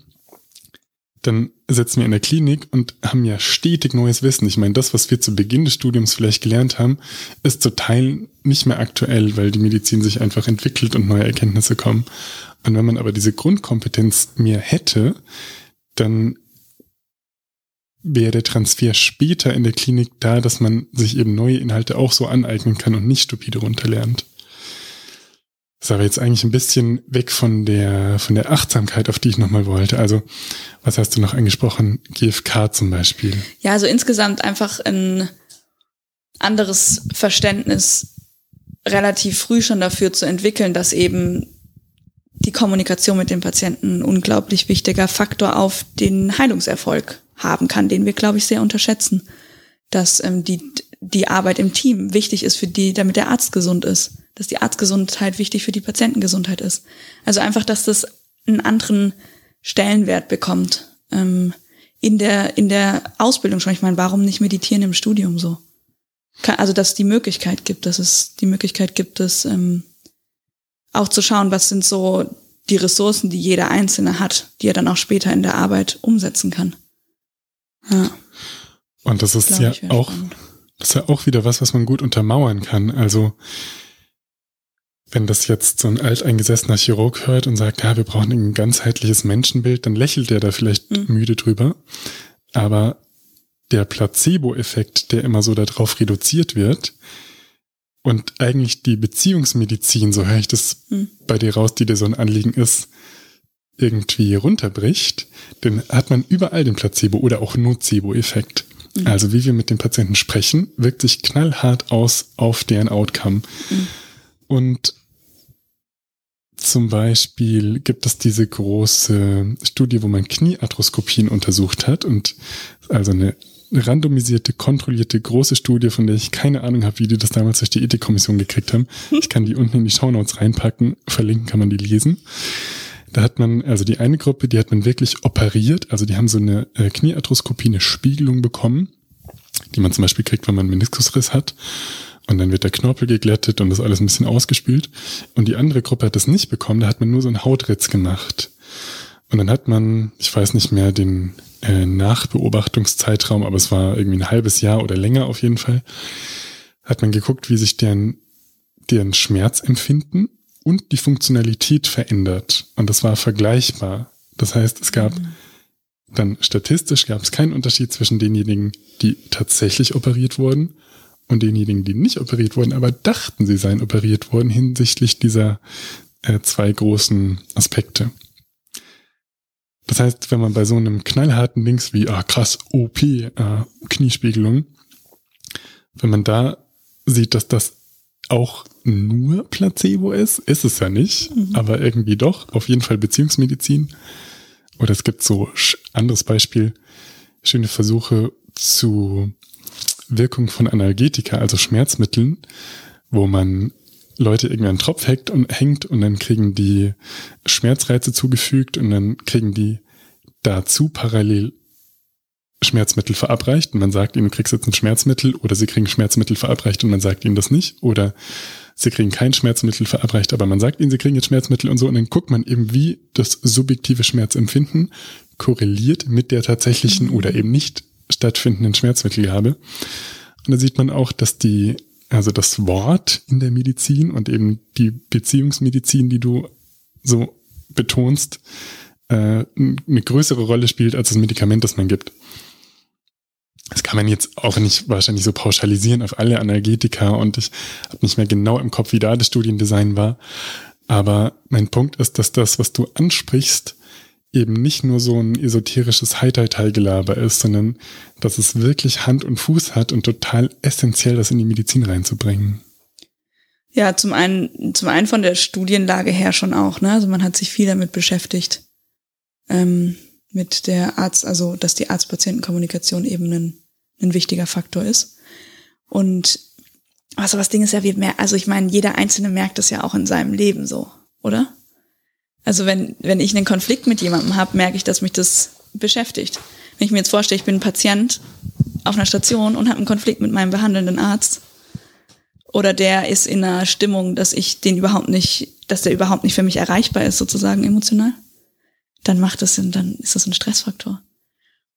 dann sitzen wir in der Klinik und haben ja stetig neues Wissen. Ich meine, das, was wir zu Beginn des Studiums vielleicht gelernt haben, ist zu Teilen nicht mehr aktuell, weil die Medizin sich einfach entwickelt und neue Erkenntnisse kommen. Und wenn man aber diese Grundkompetenz mehr hätte, dann wäre der Transfer später in der Klinik da, dass man sich eben neue Inhalte auch so aneignen kann und nicht stupide runterlernt. Das ist aber jetzt eigentlich ein bisschen weg von der, von der Achtsamkeit, auf die ich nochmal wollte. Also, was hast du noch angesprochen? GFK zum Beispiel. Ja, also insgesamt einfach ein anderes Verständnis relativ früh schon dafür zu entwickeln, dass eben die Kommunikation mit dem Patienten ein unglaublich wichtiger Faktor auf den Heilungserfolg haben kann, den wir, glaube ich, sehr unterschätzen. Dass ähm, die, die Arbeit im Team wichtig ist für die, damit der Arzt gesund ist. Dass die Arztgesundheit wichtig für die Patientengesundheit ist. Also einfach, dass das einen anderen Stellenwert bekommt. Ähm, in der, in der Ausbildung schon. Ich meine, warum nicht meditieren im Studium so? Also, dass es die Möglichkeit gibt, dass es die Möglichkeit gibt, es ähm, auch zu schauen, was sind so die Ressourcen, die jeder Einzelne hat, die er dann auch später in der Arbeit umsetzen kann. Ja. Und das ist ja auch, Das ist ja auch wieder was, was man gut untermauern kann. Also, wenn das jetzt so ein alteingesessener Chirurg hört und sagt, ja, wir brauchen ein ganzheitliches Menschenbild, dann lächelt der da vielleicht mhm. müde drüber. Aber der Placebo-Effekt, der immer so darauf reduziert wird, und eigentlich die Beziehungsmedizin, so höre ich das mhm. bei dir raus, die dir so ein Anliegen ist, irgendwie runterbricht, dann hat man überall den Placebo- oder auch Nocebo-Effekt. Mhm. Also wie wir mit den Patienten sprechen, wirkt sich knallhart aus auf deren Outcome. Mhm. Und zum Beispiel gibt es diese große Studie, wo man Kniearthroskopien untersucht hat und also eine randomisierte, kontrollierte, große Studie, von der ich keine Ahnung habe, wie die das damals durch die Ethikkommission gekriegt haben. Ich kann die unten in die Shownotes reinpacken, verlinken kann man die lesen. Da hat man, also die eine Gruppe, die hat man wirklich operiert, also die haben so eine äh, Kniearthroskopie, eine Spiegelung bekommen, die man zum Beispiel kriegt, wenn man einen Meniskusriss hat. Und dann wird der Knorpel geglättet und das alles ein bisschen ausgespült. Und die andere Gruppe hat das nicht bekommen, da hat man nur so einen Hautritz gemacht. Und dann hat man, ich weiß nicht mehr den äh, Nachbeobachtungszeitraum, aber es war irgendwie ein halbes Jahr oder länger auf jeden Fall, hat man geguckt, wie sich deren, deren Schmerzempfinden und die Funktionalität verändert. Und das war vergleichbar. Das heißt, es gab dann statistisch gab es keinen Unterschied zwischen denjenigen, die tatsächlich operiert wurden und denjenigen, die nicht operiert wurden, aber dachten, sie seien operiert worden hinsichtlich dieser äh, zwei großen Aspekte. Das heißt, wenn man bei so einem knallharten Links wie, ah krass, OP, äh, Kniespiegelung, wenn man da sieht, dass das auch nur Placebo ist, ist es ja nicht, mhm. aber irgendwie doch, auf jeden Fall Beziehungsmedizin. Oder es gibt so anderes Beispiel, schöne Versuche zu Wirkung von Analgetika, also Schmerzmitteln, wo man Leute irgendwie einen Tropf hängt und hängt und dann kriegen die Schmerzreize zugefügt und dann kriegen die dazu parallel Schmerzmittel verabreicht und man sagt ihnen, du kriegst jetzt ein Schmerzmittel oder sie kriegen Schmerzmittel verabreicht und man sagt ihnen das nicht oder sie kriegen kein Schmerzmittel verabreicht, aber man sagt ihnen, sie kriegen jetzt Schmerzmittel und so und dann guckt man eben, wie das subjektive Schmerzempfinden korreliert mit der tatsächlichen oder eben nicht stattfindenden Schmerzmittelgabe. Und da sieht man auch, dass die also das Wort in der Medizin und eben die Beziehungsmedizin, die du so betonst, äh, eine größere Rolle spielt als das Medikament, das man gibt. Das kann man jetzt auch nicht wahrscheinlich so pauschalisieren auf alle Analgetika und ich habe nicht mehr genau im Kopf, wie da das Studiendesign war. Aber mein Punkt ist, dass das, was du ansprichst, eben nicht nur so ein esoterisches Heiterteilgelaber ist, sondern dass es wirklich Hand und Fuß hat und total essentiell, das in die Medizin reinzubringen. Ja, zum einen, zum einen von der Studienlage her schon auch, ne? Also man hat sich viel damit beschäftigt, ähm, mit der Arzt, also dass die Arzt-Patienten-Kommunikation eben ein, ein wichtiger Faktor ist. Und also was Ding ist ja, wie mehr, also ich meine, jeder Einzelne merkt das ja auch in seinem Leben so, oder? Also wenn, wenn ich einen Konflikt mit jemandem habe, merke ich, dass mich das beschäftigt. Wenn ich mir jetzt vorstelle, ich bin ein Patient auf einer Station und habe einen Konflikt mit meinem behandelnden Arzt oder der ist in einer Stimmung, dass ich den überhaupt nicht, dass der überhaupt nicht für mich erreichbar ist, sozusagen emotional, dann macht das, dann ist das ein Stressfaktor.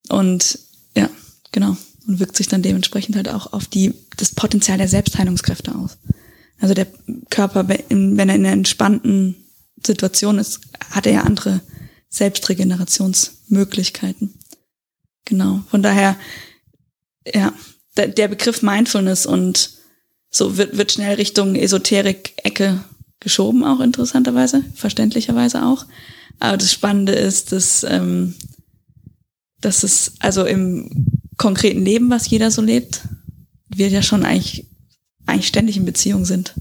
Und ja, genau. Und wirkt sich dann dementsprechend halt auch auf die, das Potenzial der Selbstheilungskräfte aus. Also der Körper, wenn er in einer entspannten Situation ist, hat er ja andere Selbstregenerationsmöglichkeiten. Genau. Von daher, ja, der Begriff Mindfulness und so wird, wird schnell Richtung Esoterik-Ecke geschoben, auch interessanterweise, verständlicherweise auch. Aber das Spannende ist, dass, ähm, dass es also im konkreten Leben, was jeder so lebt, wir ja schon eigentlich, eigentlich ständig in Beziehung sind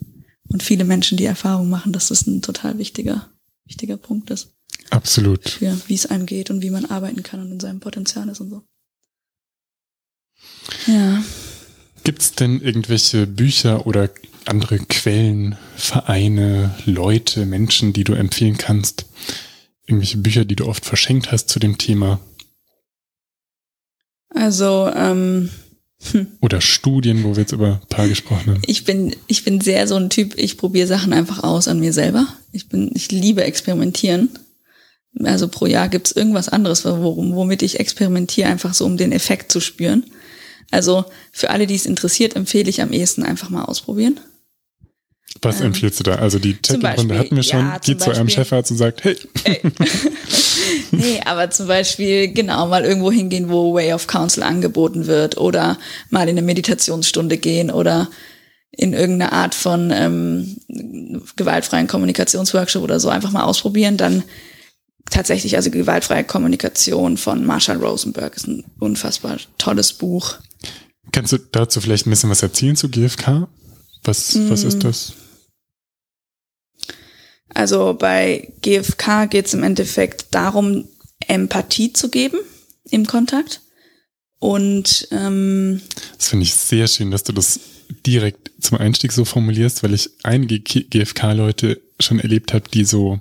und viele Menschen die Erfahrung machen, dass das ein total wichtiger, wichtiger Punkt ist. Absolut. Für wie es einem geht und wie man arbeiten kann und in seinem Potenzial ist und so. Ja. Gibt es denn irgendwelche Bücher oder andere Quellen, Vereine, Leute, Menschen, die du empfehlen kannst? Irgendwelche Bücher, die du oft verschenkt hast zu dem Thema? Also, ähm, hm. Oder Studien, wo wir jetzt über ein paar gesprochen haben. Ich bin, ich bin sehr so ein Typ, ich probiere Sachen einfach aus an mir selber. Ich bin, ich liebe experimentieren. Also pro Jahr gibt's irgendwas anderes, womit ich experimentiere, einfach so um den Effekt zu spüren. Also für alle, die es interessiert, empfehle ich am ehesten einfach mal ausprobieren. Was ähm, empfiehlst du da? Also die Check-in-Runde hatten wir schon. Ja, Geht zu eurem Chefarzt und sagt, hey. hey. nee, aber zum Beispiel genau mal irgendwo hingehen, wo Way of Counsel angeboten wird oder mal in eine Meditationsstunde gehen oder in irgendeine Art von ähm, gewaltfreien Kommunikationsworkshop oder so einfach mal ausprobieren, dann tatsächlich, also gewaltfreie Kommunikation von Marshall Rosenberg ist ein unfassbar tolles Buch. Kannst du dazu vielleicht ein bisschen was erzählen zu GFK? Was, mm. was ist mm. das? Also bei GFK geht es im Endeffekt darum, Empathie zu geben im Kontakt. Und ähm, das finde ich sehr schön, dass du das direkt zum Einstieg so formulierst, weil ich einige GFK-Leute schon erlebt habe, die so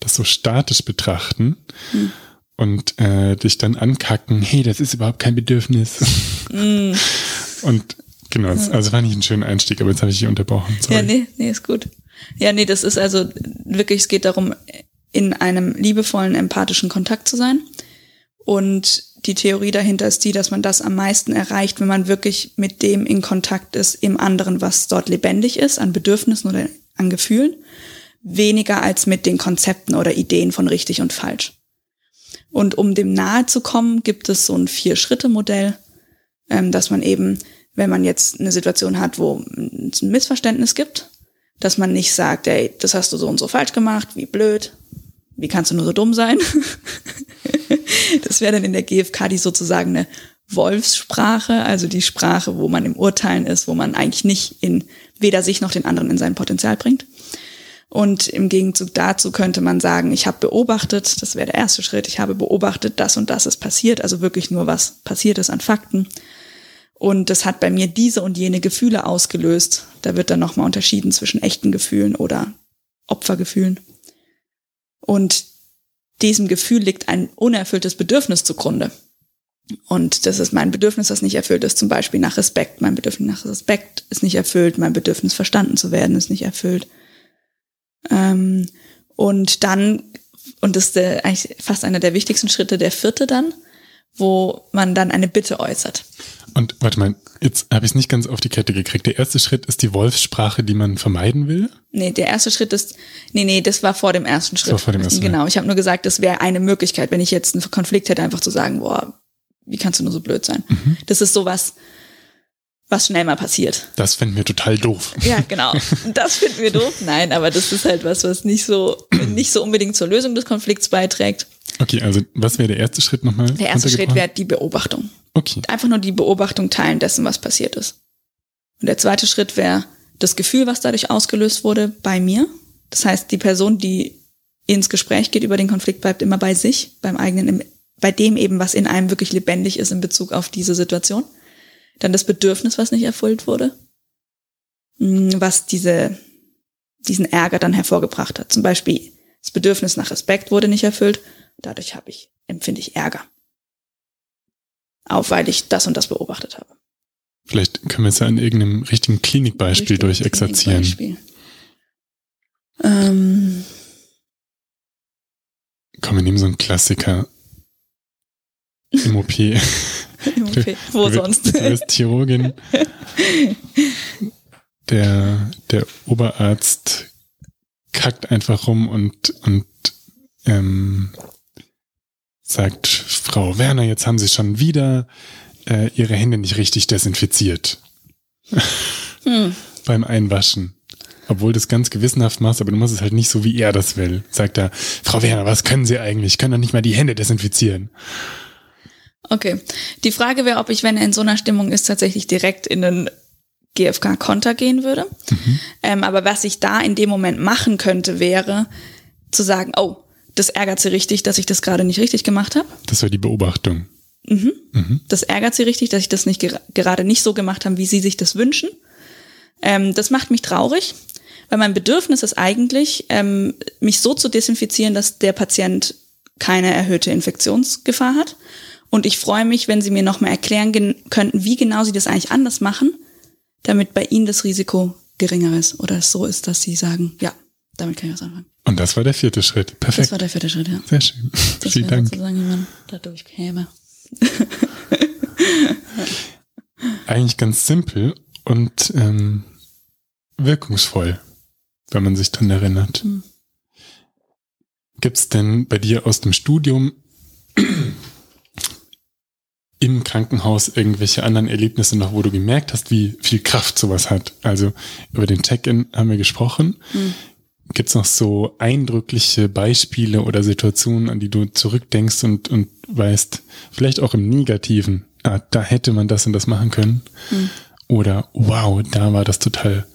das so statisch betrachten hm. und äh, dich dann ankacken, hey, das ist überhaupt kein Bedürfnis. Hm. Und genau, also fand ich einen schönen Einstieg, aber jetzt habe ich dich unterbrochen. Sorry. Ja, nee, nee, ist gut. Ja, nee, das ist also wirklich, es geht darum, in einem liebevollen, empathischen Kontakt zu sein. Und die Theorie dahinter ist die, dass man das am meisten erreicht, wenn man wirklich mit dem in Kontakt ist, im anderen, was dort lebendig ist, an Bedürfnissen oder an Gefühlen, weniger als mit den Konzepten oder Ideen von richtig und falsch. Und um dem nahe zu kommen, gibt es so ein Vier-Schritte-Modell, ähm, dass man eben, wenn man jetzt eine Situation hat, wo es ein Missverständnis gibt, dass man nicht sagt, ey, das hast du so und so falsch gemacht, wie blöd, wie kannst du nur so dumm sein? das wäre dann in der GfK die sozusagen eine Wolfssprache, also die Sprache, wo man im Urteilen ist, wo man eigentlich nicht in weder sich noch den anderen in sein Potenzial bringt. Und im Gegenzug dazu könnte man sagen, ich habe beobachtet, das wäre der erste Schritt, ich habe beobachtet, das und das ist passiert, also wirklich nur was passiert ist an Fakten. Und das hat bei mir diese und jene Gefühle ausgelöst. Da wird dann nochmal unterschieden zwischen echten Gefühlen oder Opfergefühlen. Und diesem Gefühl liegt ein unerfülltes Bedürfnis zugrunde. Und das ist mein Bedürfnis, das nicht erfüllt ist, zum Beispiel nach Respekt. Mein Bedürfnis nach Respekt ist nicht erfüllt, mein Bedürfnis verstanden zu werden ist nicht erfüllt. Ähm, und dann, und das ist der, eigentlich fast einer der wichtigsten Schritte, der vierte dann, wo man dann eine Bitte äußert. Und warte mal, jetzt habe ich es nicht ganz auf die Kette gekriegt. Der erste Schritt ist die Wolfssprache, die man vermeiden will? Nee, der erste Schritt ist, nee, nee, das war vor dem ersten Schritt. Das war vor dem ersten Genau, ich habe nur gesagt, das wäre eine Möglichkeit, wenn ich jetzt einen Konflikt hätte, einfach zu sagen, boah, wie kannst du nur so blöd sein? Mhm. Das ist sowas, was schnell mal passiert. Das finden wir total doof. Ja, genau. Das finden wir doof. Nein, aber das ist halt was, was nicht so, nicht so unbedingt zur Lösung des Konflikts beiträgt. Okay, also was wäre der erste Schritt nochmal? Der erste Schritt wäre die Beobachtung. Okay. Einfach nur die Beobachtung teilen dessen, was passiert ist. Und der zweite Schritt wäre das Gefühl, was dadurch ausgelöst wurde, bei mir. Das heißt, die Person, die ins Gespräch geht über den Konflikt, bleibt immer bei sich, beim eigenen, bei dem eben, was in einem wirklich lebendig ist in Bezug auf diese Situation. Dann das Bedürfnis, was nicht erfüllt wurde, hm, was diese, diesen Ärger dann hervorgebracht hat. Zum Beispiel das Bedürfnis nach Respekt wurde nicht erfüllt. Dadurch habe ich, empfinde ich Ärger. Auch weil ich das und das beobachtet habe. Vielleicht können wir es ja an irgendeinem richtigen Klinikbeispiel Richtig durchexerzieren. Klinikbeispiel. Ähm. Komm, wir nehmen so einen Klassiker. Im OP. Im OP. Wo sonst? Du bist Chirurgin. Der, der Oberarzt kackt einfach rum und, und ähm, sagt Frau Werner, jetzt haben Sie schon wieder äh, Ihre Hände nicht richtig desinfiziert. Hm. Beim Einwaschen. Obwohl du es ganz gewissenhaft machst, aber du machst es halt nicht so, wie er das will. Sagt er, Frau Werner, was können Sie eigentlich? Können doch nicht mal die Hände desinfizieren. Okay. Die Frage wäre, ob ich, wenn er in so einer Stimmung ist, tatsächlich direkt in einen GFK-Konter gehen würde. Mhm. Ähm, aber was ich da in dem Moment machen könnte, wäre zu sagen, oh, das ärgert sie richtig, dass ich das gerade nicht richtig gemacht habe. Das war die Beobachtung. Mhm. Mhm. Das ärgert sie richtig, dass ich das nicht ger gerade nicht so gemacht habe, wie sie sich das wünschen. Ähm, das macht mich traurig, weil mein Bedürfnis ist eigentlich, ähm, mich so zu desinfizieren, dass der Patient keine erhöhte Infektionsgefahr hat. Und ich freue mich, wenn Sie mir nochmal erklären könnten, wie genau Sie das eigentlich anders machen, damit bei Ihnen das Risiko geringer ist oder es so ist, dass Sie sagen, ja, damit kann ich was anfangen. Und das war der vierte Schritt. Perfekt. Das war der vierte Schritt, ja. Sehr schön. Das Vielen Dank. Sozusagen, wie man dadurch käme. eigentlich ganz simpel und ähm, wirkungsvoll, wenn man sich dran erinnert. Mhm. Gibt's denn bei dir aus dem Studium im Krankenhaus irgendwelche anderen Erlebnisse noch, wo du gemerkt hast, wie viel Kraft sowas hat? Also über den Check-in haben wir gesprochen. Mhm. Gibt es noch so eindrückliche Beispiele oder Situationen, an die du zurückdenkst und, und weißt, vielleicht auch im Negativen, ah, da hätte man das und das machen können? Mhm. Oder wow, da war das total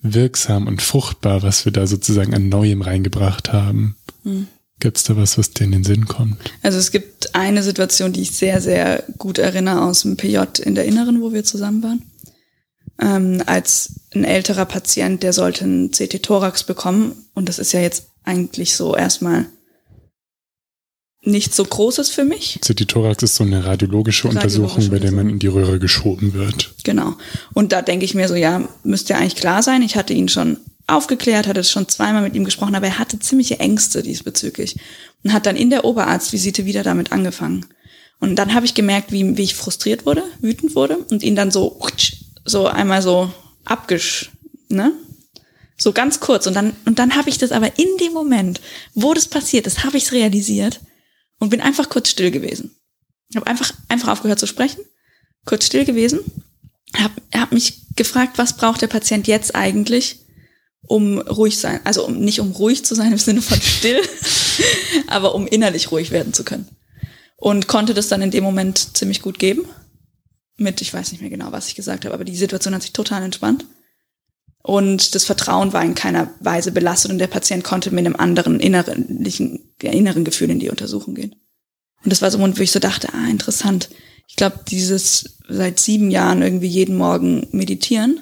wirksam und fruchtbar, was wir da sozusagen an Neuem reingebracht haben. Mhm. Gibt es da was, was dir in den Sinn kommt? Also es gibt eine Situation, die ich sehr, sehr gut erinnere aus dem PJ in der Inneren, wo wir zusammen waren. Ähm, als ein älterer Patient, der sollte einen CT-Thorax bekommen. Und das ist ja jetzt eigentlich so erstmal nichts so Großes für mich. CT-Thorax ist so eine radiologische, radiologische Untersuchung, bei der man in die Röhre geschoben wird. Genau. Und da denke ich mir so, ja, müsste ja eigentlich klar sein. Ich hatte ihn schon aufgeklärt, hatte schon zweimal mit ihm gesprochen, aber er hatte ziemliche Ängste diesbezüglich und hat dann in der Oberarztvisite wieder damit angefangen. Und dann habe ich gemerkt, wie, wie ich frustriert wurde, wütend wurde und ihn dann so, so einmal so abgesch, ne? So ganz kurz. Und dann, und dann habe ich das aber in dem Moment, wo das passiert ist, habe ich es realisiert und bin einfach kurz still gewesen. Ich habe einfach, einfach aufgehört zu sprechen, kurz still gewesen, habe hab mich gefragt, was braucht der Patient jetzt eigentlich, um ruhig sein, also um nicht um ruhig zu sein im Sinne von still, aber um innerlich ruhig werden zu können. Und konnte das dann in dem Moment ziemlich gut geben. Mit, ich weiß nicht mehr genau, was ich gesagt habe, aber die Situation hat sich total entspannt. Und das Vertrauen war in keiner Weise belastet und der Patient konnte mit einem anderen innerlichen, inneren Gefühl in die Untersuchung gehen. Und das war so ein Moment, wo ich so dachte, ah, interessant. Ich glaube, dieses seit sieben Jahren irgendwie jeden Morgen meditieren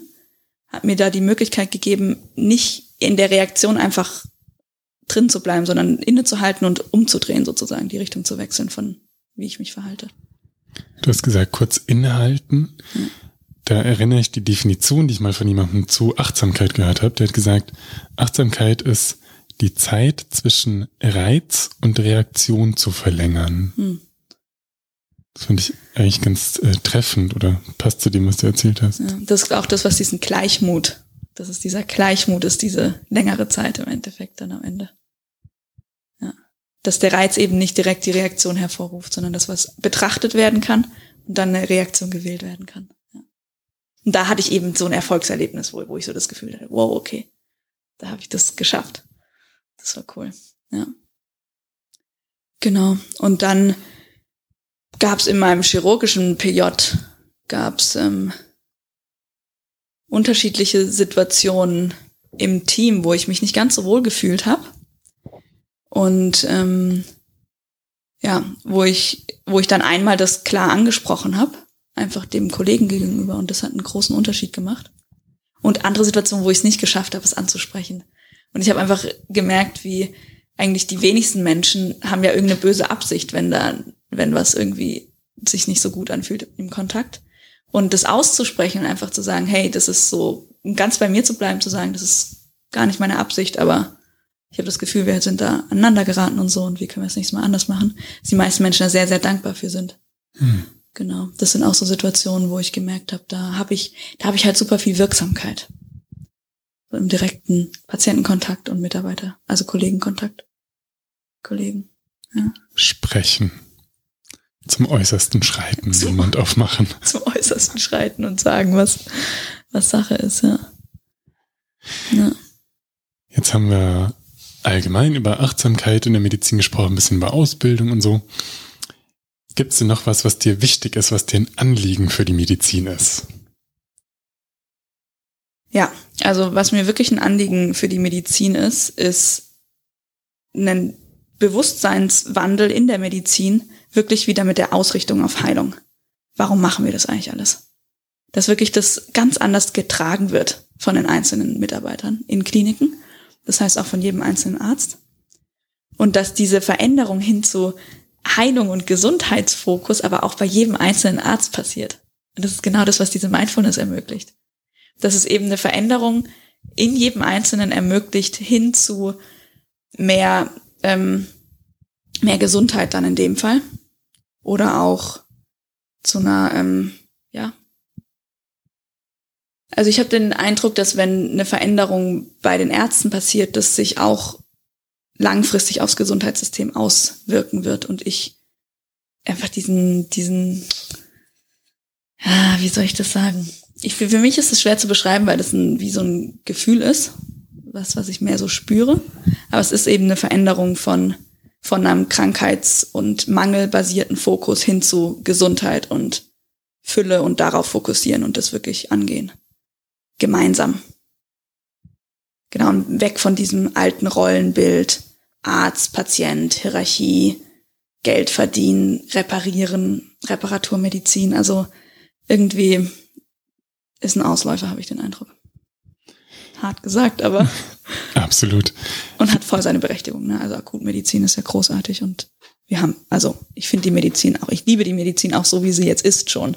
hat mir da die Möglichkeit gegeben, nicht in der Reaktion einfach drin zu bleiben, sondern innezuhalten und umzudrehen sozusagen, die Richtung zu wechseln von wie ich mich verhalte. Du hast gesagt, kurz innehalten. Da erinnere ich die Definition, die ich mal von jemandem zu Achtsamkeit gehört habe. Der hat gesagt, Achtsamkeit ist die Zeit zwischen Reiz und Reaktion zu verlängern. Hm. Das finde ich eigentlich ganz äh, treffend oder passt zu dem, was du erzählt hast. Ja, das ist auch das, was diesen Gleichmut, das ist dieser Gleichmut, ist diese längere Zeit im Endeffekt dann am Ende. Dass der Reiz eben nicht direkt die Reaktion hervorruft, sondern das, was betrachtet werden kann und dann eine Reaktion gewählt werden kann. Ja. Und da hatte ich eben so ein Erfolgserlebnis, wo, wo ich so das Gefühl hatte, wow, okay, da habe ich das geschafft. Das war cool. Ja. Genau. Und dann gab es in meinem chirurgischen PJ gab's ähm, unterschiedliche Situationen im Team, wo ich mich nicht ganz so wohl gefühlt habe und ähm, ja, wo ich wo ich dann einmal das klar angesprochen habe, einfach dem Kollegen gegenüber und das hat einen großen Unterschied gemacht. Und andere Situationen, wo ich es nicht geschafft habe, es anzusprechen. Und ich habe einfach gemerkt, wie eigentlich die wenigsten Menschen haben ja irgendeine böse Absicht, wenn da wenn was irgendwie sich nicht so gut anfühlt im Kontakt. Und das auszusprechen und einfach zu sagen, hey, das ist so, ganz bei mir zu bleiben, zu sagen, das ist gar nicht meine Absicht, aber ich habe das Gefühl, wir sind da aneinander geraten und so und wie können wir es nächstes Mal anders machen, dass die meisten Menschen da sehr, sehr dankbar für sind. Hm. Genau. Das sind auch so Situationen, wo ich gemerkt habe, da habe ich, da habe ich halt super viel Wirksamkeit. So Im direkten Patientenkontakt und Mitarbeiter, also Kollegenkontakt. Kollegen. Ja. Sprechen. Zum Äußersten schreiten, zum, den Mund aufmachen. Zum Äußersten schreiten und sagen, was, was Sache ist, ja. ja. Jetzt haben wir allgemein über Achtsamkeit in der Medizin gesprochen, ein bisschen über Ausbildung und so. Gibt es denn noch was, was dir wichtig ist, was dir ein Anliegen für die Medizin ist? Ja, also was mir wirklich ein Anliegen für die Medizin ist, ist einen Bewusstseinswandel in der Medizin wirklich wieder mit der Ausrichtung auf Heilung. Warum machen wir das eigentlich alles? Dass wirklich das ganz anders getragen wird von den einzelnen Mitarbeitern in Kliniken, das heißt auch von jedem einzelnen Arzt. Und dass diese Veränderung hin zu Heilung und Gesundheitsfokus aber auch bei jedem einzelnen Arzt passiert. Und das ist genau das, was diese Mindfulness ermöglicht. Dass es eben eine Veränderung in jedem Einzelnen ermöglicht hin zu mehr ähm, mehr Gesundheit dann in dem Fall. Oder auch zu einer, ähm, ja, Also ich habe den Eindruck, dass wenn eine Veränderung bei den Ärzten passiert, dass sich auch langfristig aufs Gesundheitssystem auswirken wird und ich einfach diesen, diesen, ja, wie soll ich das sagen? Ich, für mich ist es schwer zu beschreiben, weil das ein, wie so ein Gefühl ist, was, was ich mehr so spüre. Aber es ist eben eine Veränderung von, von einem krankheits- und mangelbasierten Fokus hin zu Gesundheit und Fülle und darauf fokussieren und das wirklich angehen. Gemeinsam. Genau, und weg von diesem alten Rollenbild, Arzt, Patient, Hierarchie, Geld verdienen, reparieren, Reparaturmedizin. Also irgendwie ist ein Ausläufer, habe ich den Eindruck. Hart gesagt, aber. Absolut. Und hat voll seine Berechtigung. Ne? Also Akutmedizin ist ja großartig und wir haben, also ich finde die Medizin auch, ich liebe die Medizin auch so, wie sie jetzt ist schon.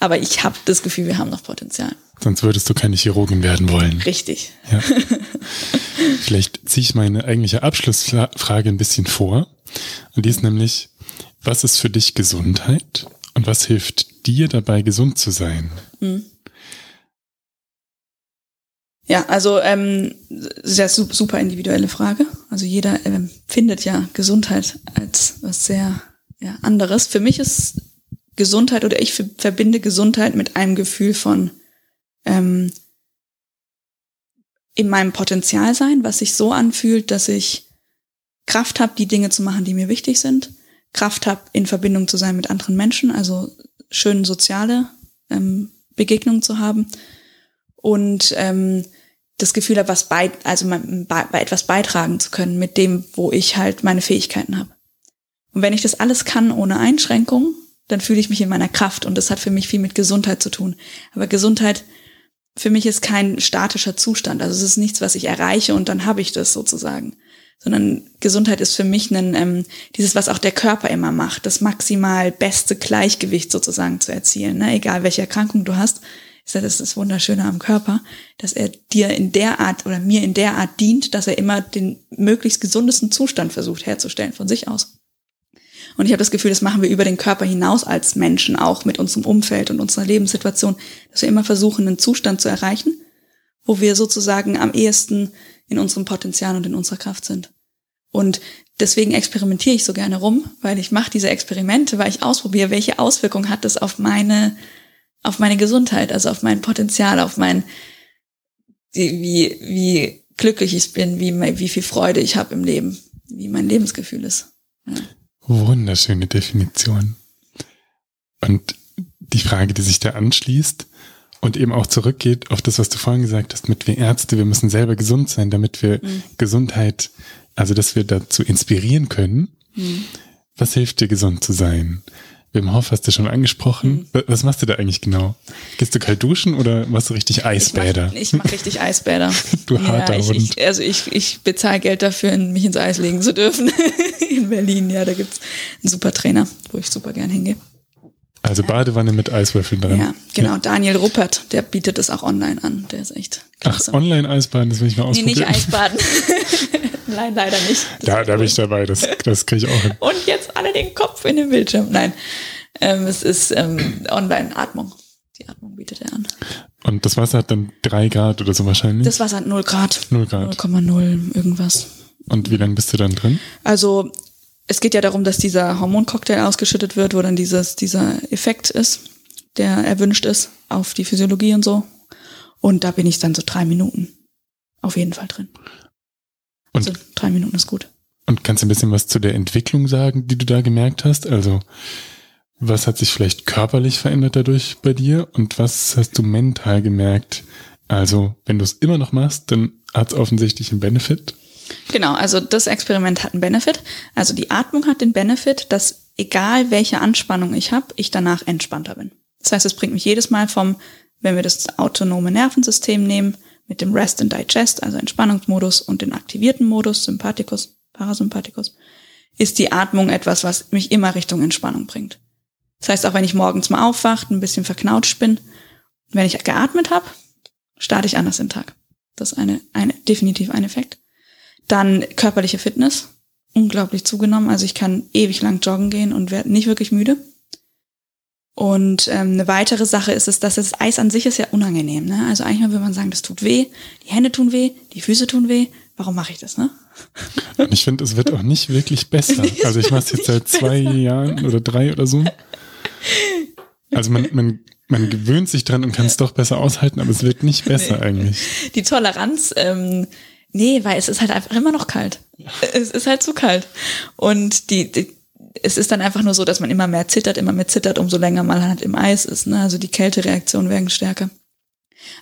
Aber ich habe das Gefühl, wir haben noch Potenzial. Sonst würdest du keine Chirurgin werden wollen. Richtig. Ja. Vielleicht ziehe ich meine eigentliche Abschlussfrage ein bisschen vor. Und die ist nämlich, was ist für dich Gesundheit und was hilft dir dabei, gesund zu sein? Mhm. Ja, also ähm, sehr super individuelle Frage. Also jeder ähm, findet ja Gesundheit als was sehr ja, anderes. Für mich ist Gesundheit oder ich verbinde Gesundheit mit einem Gefühl von ähm, in meinem Potenzial sein, was sich so anfühlt, dass ich Kraft habe, die Dinge zu machen, die mir wichtig sind, Kraft habe, in Verbindung zu sein mit anderen Menschen, also schön soziale ähm, Begegnungen zu haben und ähm, das Gefühl habe, was bei, also bei, bei etwas beitragen zu können mit dem, wo ich halt meine Fähigkeiten habe. Und wenn ich das alles kann ohne Einschränkung, dann fühle ich mich in meiner Kraft und das hat für mich viel mit Gesundheit zu tun. Aber Gesundheit für mich ist kein statischer Zustand. Also es ist nichts, was ich erreiche und dann habe ich das sozusagen. Sondern Gesundheit ist für mich ein, ähm, dieses, was auch der Körper immer macht, das maximal beste Gleichgewicht sozusagen zu erzielen. Ne? Egal welche Erkrankung du hast, ist ja das das Wunderschöne am Körper, dass er dir in der Art oder mir in der Art dient, dass er immer den möglichst gesundesten Zustand versucht herzustellen von sich aus. Und ich habe das Gefühl, das machen wir über den Körper hinaus als Menschen, auch mit unserem Umfeld und unserer Lebenssituation, dass wir immer versuchen, einen Zustand zu erreichen, wo wir sozusagen am ehesten in unserem Potenzial und in unserer Kraft sind. Und deswegen experimentiere ich so gerne rum, weil ich mache diese Experimente, weil ich ausprobiere, welche Auswirkung hat das auf meine, auf meine Gesundheit, also auf mein Potenzial, auf mein, wie, wie glücklich ich bin, wie, wie viel Freude ich habe im Leben, wie mein Lebensgefühl ist. Ja. Wunderschöne Definition. Und die Frage, die sich da anschließt und eben auch zurückgeht auf das, was du vorhin gesagt hast, mit wir Ärzte, wir müssen selber gesund sein, damit wir mhm. Gesundheit, also dass wir dazu inspirieren können. Mhm. Was hilft dir, gesund zu sein? Wim Hof hast du schon angesprochen. Mhm. Was machst du da eigentlich genau? Gehst du kalt duschen oder machst du richtig Eisbäder? Ich mach, ich mach richtig Eisbäder. du harter ja, ich, Hund. Ich, also ich, ich bezahle Geld dafür, mich ins Eis legen zu dürfen. In Berlin, ja, da gibt's einen super Trainer, wo ich super gern hingehe. Also Badewanne mit Eiswürfeln drin. Ja, genau. Ja. Daniel Ruppert, der bietet es auch online an. Der ist echt klasse. Ach, online-Eisbaden, das will ich mal ausprobieren. Nee, nicht Eisbaden. Nein, leider nicht. Das da, da bin ich dabei, das, das kriege ich auch hin. Und jetzt alle den Kopf in den Bildschirm. Nein, ähm, es ist ähm, Online-Atmung. Die Atmung bietet er an. Und das Wasser hat dann drei Grad oder so wahrscheinlich? Das Wasser hat null Grad. Null Grad. 0,0 irgendwas. Und wie lange bist du dann drin? Also es geht ja darum, dass dieser Hormoncocktail ausgeschüttet wird, wo dann dieses, dieser Effekt ist, der erwünscht ist auf die Physiologie und so. Und da bin ich dann so drei Minuten auf jeden Fall drin. Und also drei Minuten ist gut. Und kannst du ein bisschen was zu der Entwicklung sagen, die du da gemerkt hast? Also was hat sich vielleicht körperlich verändert dadurch bei dir und was hast du mental gemerkt? Also wenn du es immer noch machst, dann hat es offensichtlich einen Benefit. Genau, also das Experiment hat einen Benefit. Also die Atmung hat den Benefit, dass egal welche Anspannung ich habe, ich danach entspannter bin. Das heißt, es bringt mich jedes Mal vom, wenn wir das autonome Nervensystem nehmen, mit dem Rest and Digest, also Entspannungsmodus und den aktivierten Modus, Sympathikus, Parasympathikus, ist die Atmung etwas, was mich immer Richtung Entspannung bringt. Das heißt, auch wenn ich morgens mal aufwacht, ein bisschen verknautscht bin, wenn ich geatmet habe, starte ich anders den Tag. Das ist eine, eine, definitiv ein Effekt. Dann körperliche Fitness, unglaublich zugenommen. Also ich kann ewig lang joggen gehen und werde nicht wirklich müde. Und ähm, eine weitere Sache ist es, dass das Eis an sich ist ja unangenehm. Ne? Also eigentlich würde man sagen, das tut weh, die Hände tun weh, die Füße tun weh. Warum mache ich das? Ne? Und ich finde, es wird auch nicht wirklich besser. Also ich mache es jetzt seit zwei Jahren oder drei oder so. Also man, man, man gewöhnt sich dran und kann es doch besser aushalten, aber es wird nicht besser nee. eigentlich. Die Toleranz, ähm, nee, weil es ist halt einfach immer noch kalt. Es ist halt zu kalt. Und die, die es ist dann einfach nur so, dass man immer mehr zittert, immer mehr zittert, umso länger man halt im Eis ist. Ne? Also die Kältereaktionen werden stärker.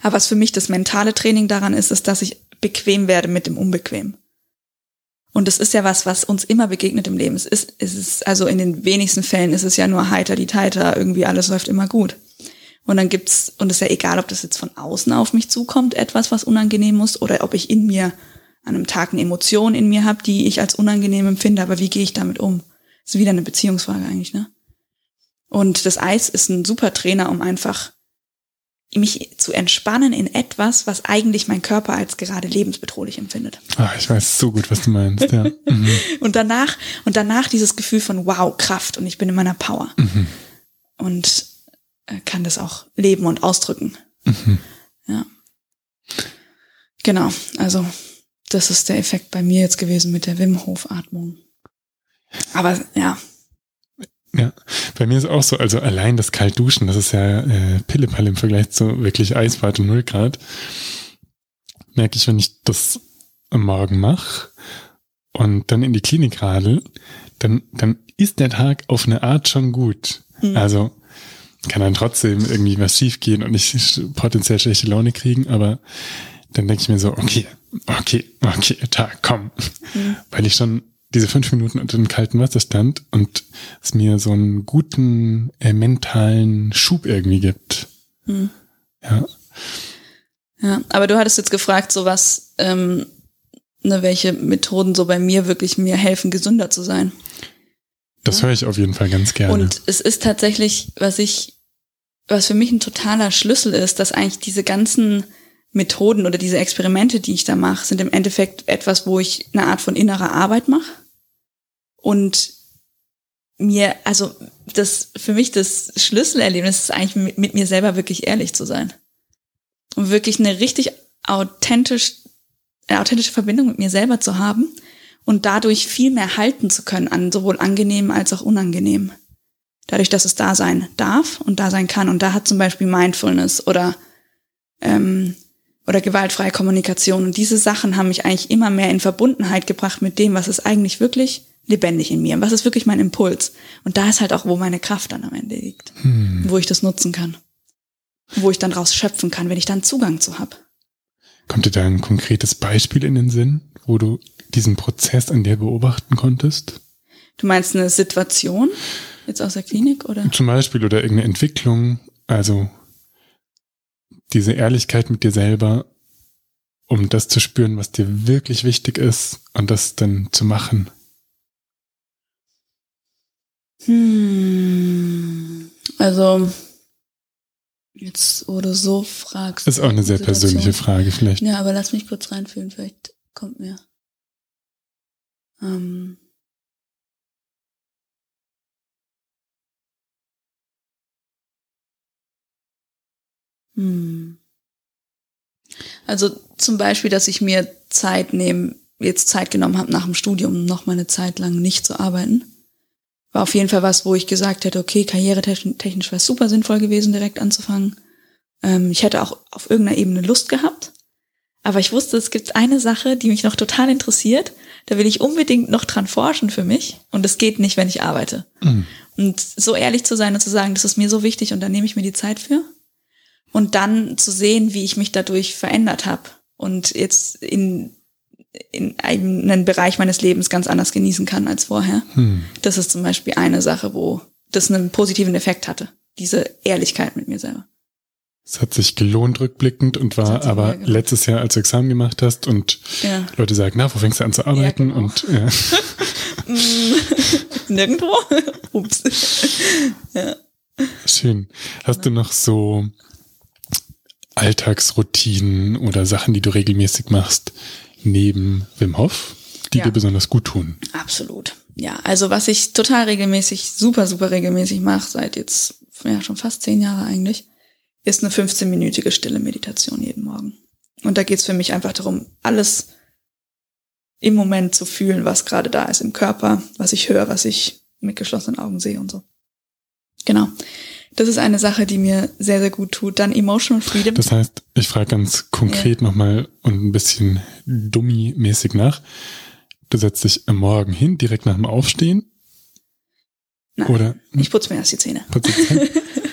Aber was für mich das mentale Training daran ist, ist, dass ich bequem werde mit dem Unbequem. Und das ist ja was, was uns immer begegnet im Leben. Es ist, es ist, also in den wenigsten Fällen ist es ja nur heiter die Teiter, irgendwie alles läuft immer gut. Und dann gibt's, und es ist ja egal, ob das jetzt von außen auf mich zukommt, etwas, was unangenehm muss, oder ob ich in mir an einem Tag eine Emotion in mir habe, die ich als unangenehm empfinde, aber wie gehe ich damit um? ist wieder eine Beziehungsfrage eigentlich, ne? Und das Eis ist ein super Trainer, um einfach mich zu entspannen in etwas, was eigentlich mein Körper als gerade lebensbedrohlich empfindet. Ah, ich weiß so gut, was du meinst, ja. Mhm. und danach, und danach dieses Gefühl von wow, Kraft und ich bin in meiner Power. Mhm. Und kann das auch leben und ausdrücken. Mhm. Ja. Genau, also das ist der Effekt bei mir jetzt gewesen mit der Wim Hof Atmung. Aber ja. Ja, bei mir ist auch so, also allein das Kaltduschen, das ist ja äh, Pillepalle im Vergleich zu wirklich Eisbad und 0 Grad. Merke ich, wenn ich das am Morgen mache und dann in die Klinik radel, dann, dann ist der Tag auf eine Art schon gut. Mhm. Also kann dann trotzdem irgendwie was schiefgehen und ich potenziell schlechte Laune kriegen, aber dann denke ich mir so, okay, okay, okay, Tag, komm. Mhm. Weil ich schon diese fünf Minuten unter dem kalten Wasser stand und es mir so einen guten äh, mentalen Schub irgendwie gibt. Hm. Ja. Ja, aber du hattest jetzt gefragt, so was, ähm, ne, welche Methoden so bei mir wirklich mir helfen, gesünder zu sein. Das ja? höre ich auf jeden Fall ganz gerne. Und es ist tatsächlich, was ich, was für mich ein totaler Schlüssel ist, dass eigentlich diese ganzen Methoden oder diese Experimente, die ich da mache, sind im Endeffekt etwas, wo ich eine Art von innerer Arbeit mache und mir, also das für mich das Schlüsselerlebnis ist eigentlich mit, mit mir selber wirklich ehrlich zu sein. Und wirklich eine richtig authentisch, eine authentische Verbindung mit mir selber zu haben und dadurch viel mehr halten zu können an sowohl angenehm als auch unangenehm. Dadurch, dass es da sein darf und da sein kann. Und da hat zum Beispiel Mindfulness oder, ähm, oder gewaltfreie Kommunikation. Und diese Sachen haben mich eigentlich immer mehr in Verbundenheit gebracht mit dem, was es eigentlich wirklich lebendig in mir? Was ist wirklich mein Impuls? Und da ist halt auch, wo meine Kraft dann am Ende liegt, hm. wo ich das nutzen kann, wo ich dann raus schöpfen kann, wenn ich dann Zugang zu habe. Kommt dir da ein konkretes Beispiel in den Sinn, wo du diesen Prozess an dir beobachten konntest? Du meinst eine Situation jetzt aus der Klinik oder? Zum Beispiel oder irgendeine Entwicklung, also diese Ehrlichkeit mit dir selber, um das zu spüren, was dir wirklich wichtig ist und das dann zu machen. Hm, also jetzt oder so fragst. Das ist auch eine sehr Situation. persönliche Frage vielleicht. Ja, aber lass mich kurz reinfühlen, vielleicht kommt mir. Ähm, hm. Also zum Beispiel, dass ich mir Zeit nehme, jetzt Zeit genommen habe nach dem Studium, noch mal eine Zeit lang nicht zu arbeiten war auf jeden Fall was, wo ich gesagt hätte, okay, karrieretechnisch wäre es super sinnvoll gewesen, direkt anzufangen. Ähm, ich hätte auch auf irgendeiner Ebene Lust gehabt. Aber ich wusste, es gibt eine Sache, die mich noch total interessiert. Da will ich unbedingt noch dran forschen für mich. Und es geht nicht, wenn ich arbeite. Mhm. Und so ehrlich zu sein und zu sagen, das ist mir so wichtig und da nehme ich mir die Zeit für. Und dann zu sehen, wie ich mich dadurch verändert habe. Und jetzt in in einen Bereich meines Lebens ganz anders genießen kann als vorher. Hm. Das ist zum Beispiel eine Sache, wo das einen positiven Effekt hatte. Diese Ehrlichkeit mit mir selber. Es hat sich gelohnt rückblickend und war aber letztes Jahr, als du Examen gemacht hast und ja. Leute sagen, na, wo fängst du an zu arbeiten? Ja, genau. Und ja. Nirgendwo. Ups. ja. Schön. Hast du noch so Alltagsroutinen oder Sachen, die du regelmäßig machst, neben Wim Hof, die ja. dir besonders gut tun. Absolut. Ja, also was ich total regelmäßig, super, super regelmäßig mache, seit jetzt ja schon fast zehn Jahre eigentlich, ist eine 15-minütige stille Meditation jeden Morgen. Und da geht's für mich einfach darum, alles im Moment zu fühlen, was gerade da ist im Körper, was ich höre, was ich mit geschlossenen Augen sehe und so. Genau. Das ist eine Sache, die mir sehr, sehr gut tut. Dann Emotional Freedom. Das heißt, ich frage ganz konkret ja. nochmal und ein bisschen dummy-mäßig nach. Du setzt dich am Morgen hin, direkt nach dem Aufstehen. Nein, Oder? Ich putze mir erst die Zähne. Zähne.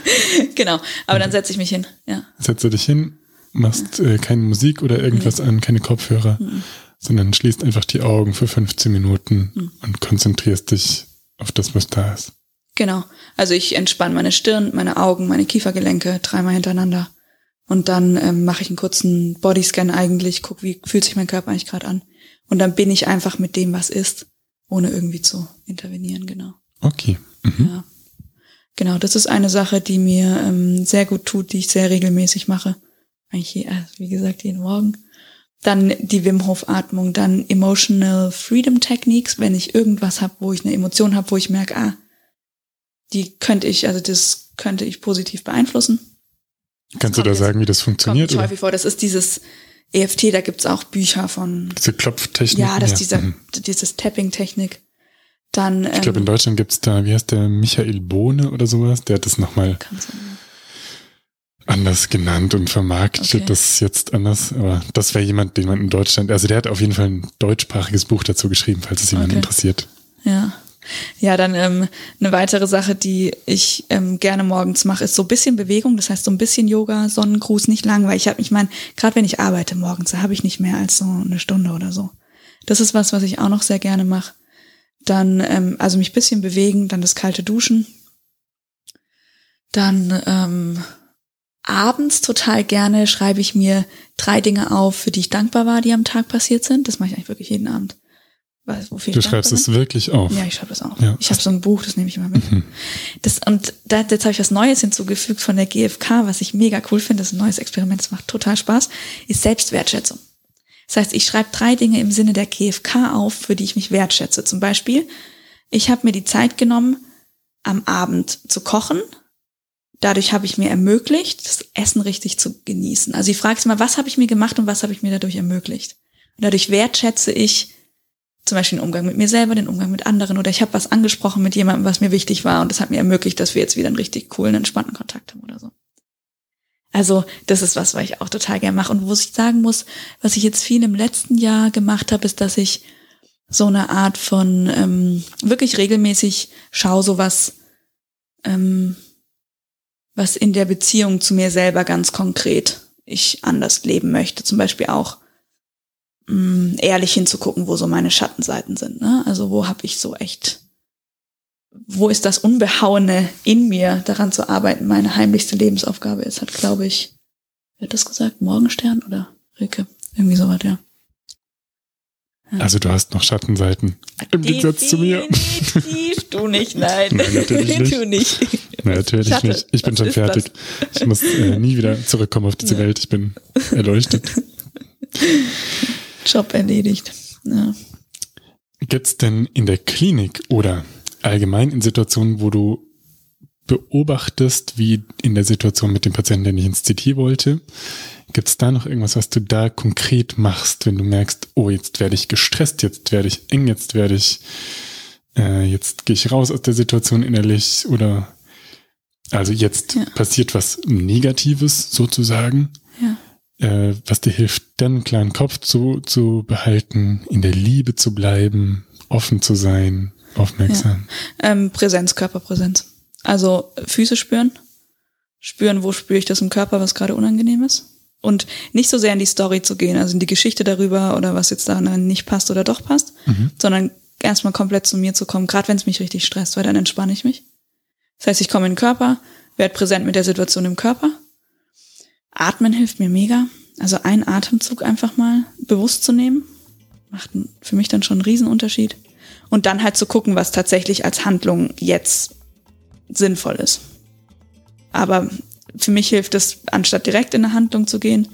genau, aber dann setze ich mich hin, ja. Setze dich hin, machst äh, keine Musik oder irgendwas nee. an, keine Kopfhörer, mhm. sondern schließt einfach die Augen für 15 Minuten mhm. und konzentrierst dich auf das, was da ist. Genau. Also ich entspanne meine Stirn, meine Augen, meine Kiefergelenke dreimal hintereinander. Und dann ähm, mache ich einen kurzen Bodyscan eigentlich, guck, wie fühlt sich mein Körper eigentlich gerade an. Und dann bin ich einfach mit dem, was ist, ohne irgendwie zu intervenieren, genau. Okay. Mhm. Ja. Genau, das ist eine Sache, die mir ähm, sehr gut tut, die ich sehr regelmäßig mache. Eigentlich, äh, wie gesagt, jeden Morgen. Dann die Wim Hof Atmung, dann Emotional Freedom Techniques, wenn ich irgendwas habe, wo ich eine Emotion habe, wo ich merke, ah, die könnte ich, also das könnte ich positiv beeinflussen. Kannst du da sagen, wie das funktioniert? Kommt häufig vor. Das ist dieses EFT, da gibt's auch Bücher von. Diese Klopftechnik. Ja, das ist dieser, mhm. dieses Tapping-Technik. Dann. Ich glaube, in ähm, Deutschland gibt's da, wie heißt der, Michael Bohne oder sowas, der hat das nochmal anders genannt und vermarktet okay. das jetzt anders. Aber das wäre jemand, den man in Deutschland, also der hat auf jeden Fall ein deutschsprachiges Buch dazu geschrieben, falls es jemand okay. interessiert. Ja. Ja, dann ähm, eine weitere Sache, die ich ähm, gerne morgens mache, ist so ein bisschen Bewegung. Das heißt so ein bisschen Yoga, Sonnengruß, nicht lang, weil ich habe, ich meine, gerade wenn ich arbeite morgens, da habe ich nicht mehr als so eine Stunde oder so. Das ist was, was ich auch noch sehr gerne mache. Dann, ähm, also mich bisschen bewegen, dann das kalte Duschen. Dann ähm, abends total gerne schreibe ich mir drei Dinge auf, für die ich dankbar war, die am Tag passiert sind. Das mache ich eigentlich wirklich jeden Abend wofür du schreibst es wirklich auf. Ja, ich schreibe es auf. Ja. Ich habe so ein Buch, das nehme ich immer mit. Mhm. Das, und da, jetzt habe ich was Neues hinzugefügt von der GfK, was ich mega cool finde. Das ist ein neues Experiment, das macht total Spaß, ist Selbstwertschätzung. Das heißt, ich schreibe drei Dinge im Sinne der GfK auf, für die ich mich wertschätze. Zum Beispiel, ich habe mir die Zeit genommen, am Abend zu kochen. Dadurch habe ich mir ermöglicht, das Essen richtig zu genießen. Also ich frage mal, was habe ich mir gemacht und was habe ich mir dadurch ermöglicht? Und dadurch wertschätze ich zum Beispiel den Umgang mit mir selber, den Umgang mit anderen oder ich habe was angesprochen mit jemandem, was mir wichtig war und das hat mir ermöglicht, dass wir jetzt wieder einen richtig coolen, entspannten Kontakt haben oder so. Also das ist was, was ich auch total gerne mache und wo ich sagen muss, was ich jetzt viel im letzten Jahr gemacht habe, ist, dass ich so eine Art von ähm, wirklich regelmäßig schaue, so was ähm, was in der Beziehung zu mir selber ganz konkret ich anders leben möchte. Zum Beispiel auch mh, mm, ehrlich hinzugucken, wo so meine Schattenseiten sind. Ne? Also wo habe ich so echt, wo ist das Unbehauene in mir, daran zu arbeiten, meine heimlichste Lebensaufgabe ist, hat, glaube ich, wer hat das gesagt? Morgenstern oder Rilke? Irgendwie sowas, ja. ja. Also du hast noch Schattenseiten im Gegensatz zu mir. du nicht, nein. nein natürlich nicht. Du nicht. Nein, natürlich Schatten, nicht. Ich bin schon fertig. Das? Ich muss äh, nie wieder zurückkommen auf diese ja. Welt. Ich bin erleuchtet. Job erledigt. Ja. Gibt's denn in der Klinik oder allgemein in Situationen, wo du beobachtest, wie in der Situation mit dem Patienten, der nicht ins CT wollte, gibt's da noch irgendwas, was du da konkret machst, wenn du merkst, oh, jetzt werde ich gestresst, jetzt werde ich eng, jetzt werde ich, äh, jetzt gehe ich raus aus der Situation innerlich oder also jetzt ja. passiert was Negatives sozusagen. Ja äh, was dir hilft, dann einen kleinen Kopf zu, zu behalten, in der Liebe zu bleiben, offen zu sein, aufmerksam. Ja. Ähm, Präsenz, Körperpräsenz. Also Füße spüren, spüren, wo spüre ich das im Körper, was gerade unangenehm ist. Und nicht so sehr in die Story zu gehen, also in die Geschichte darüber oder was jetzt da nicht passt oder doch passt, mhm. sondern erstmal komplett zu mir zu kommen, gerade wenn es mich richtig stresst, weil dann entspanne ich mich. Das heißt, ich komme in den Körper, werde präsent mit der Situation im Körper Atmen hilft mir mega. Also ein Atemzug einfach mal bewusst zu nehmen, macht für mich dann schon einen Riesenunterschied. Und dann halt zu gucken, was tatsächlich als Handlung jetzt sinnvoll ist. Aber für mich hilft es, anstatt direkt in eine Handlung zu gehen,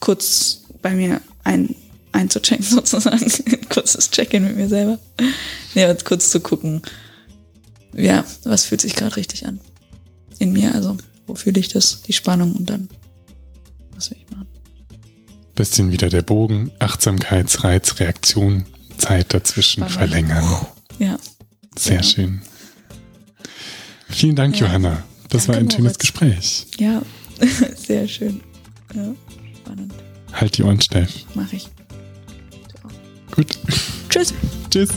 kurz bei mir ein, einzuchecken sozusagen. Kurzes Check-in mit mir selber. Ja, kurz zu gucken, ja, was fühlt sich gerade richtig an. in mir? Also, wo fühle ich das, die Spannung und dann, was will ich machen? Bisschen wieder der Bogen, Achtsamkeitsreiz, Reaktion, Zeit dazwischen Spannend. verlängern. Ja. Sehr ja. schön. Vielen Dank, ja. Johanna. Das Danke, war ein schönes Gespräch. Ja, sehr schön. Ja, spannend. Halt die Ohren steif. Mach ich. Gut. Tschüss. Tschüss.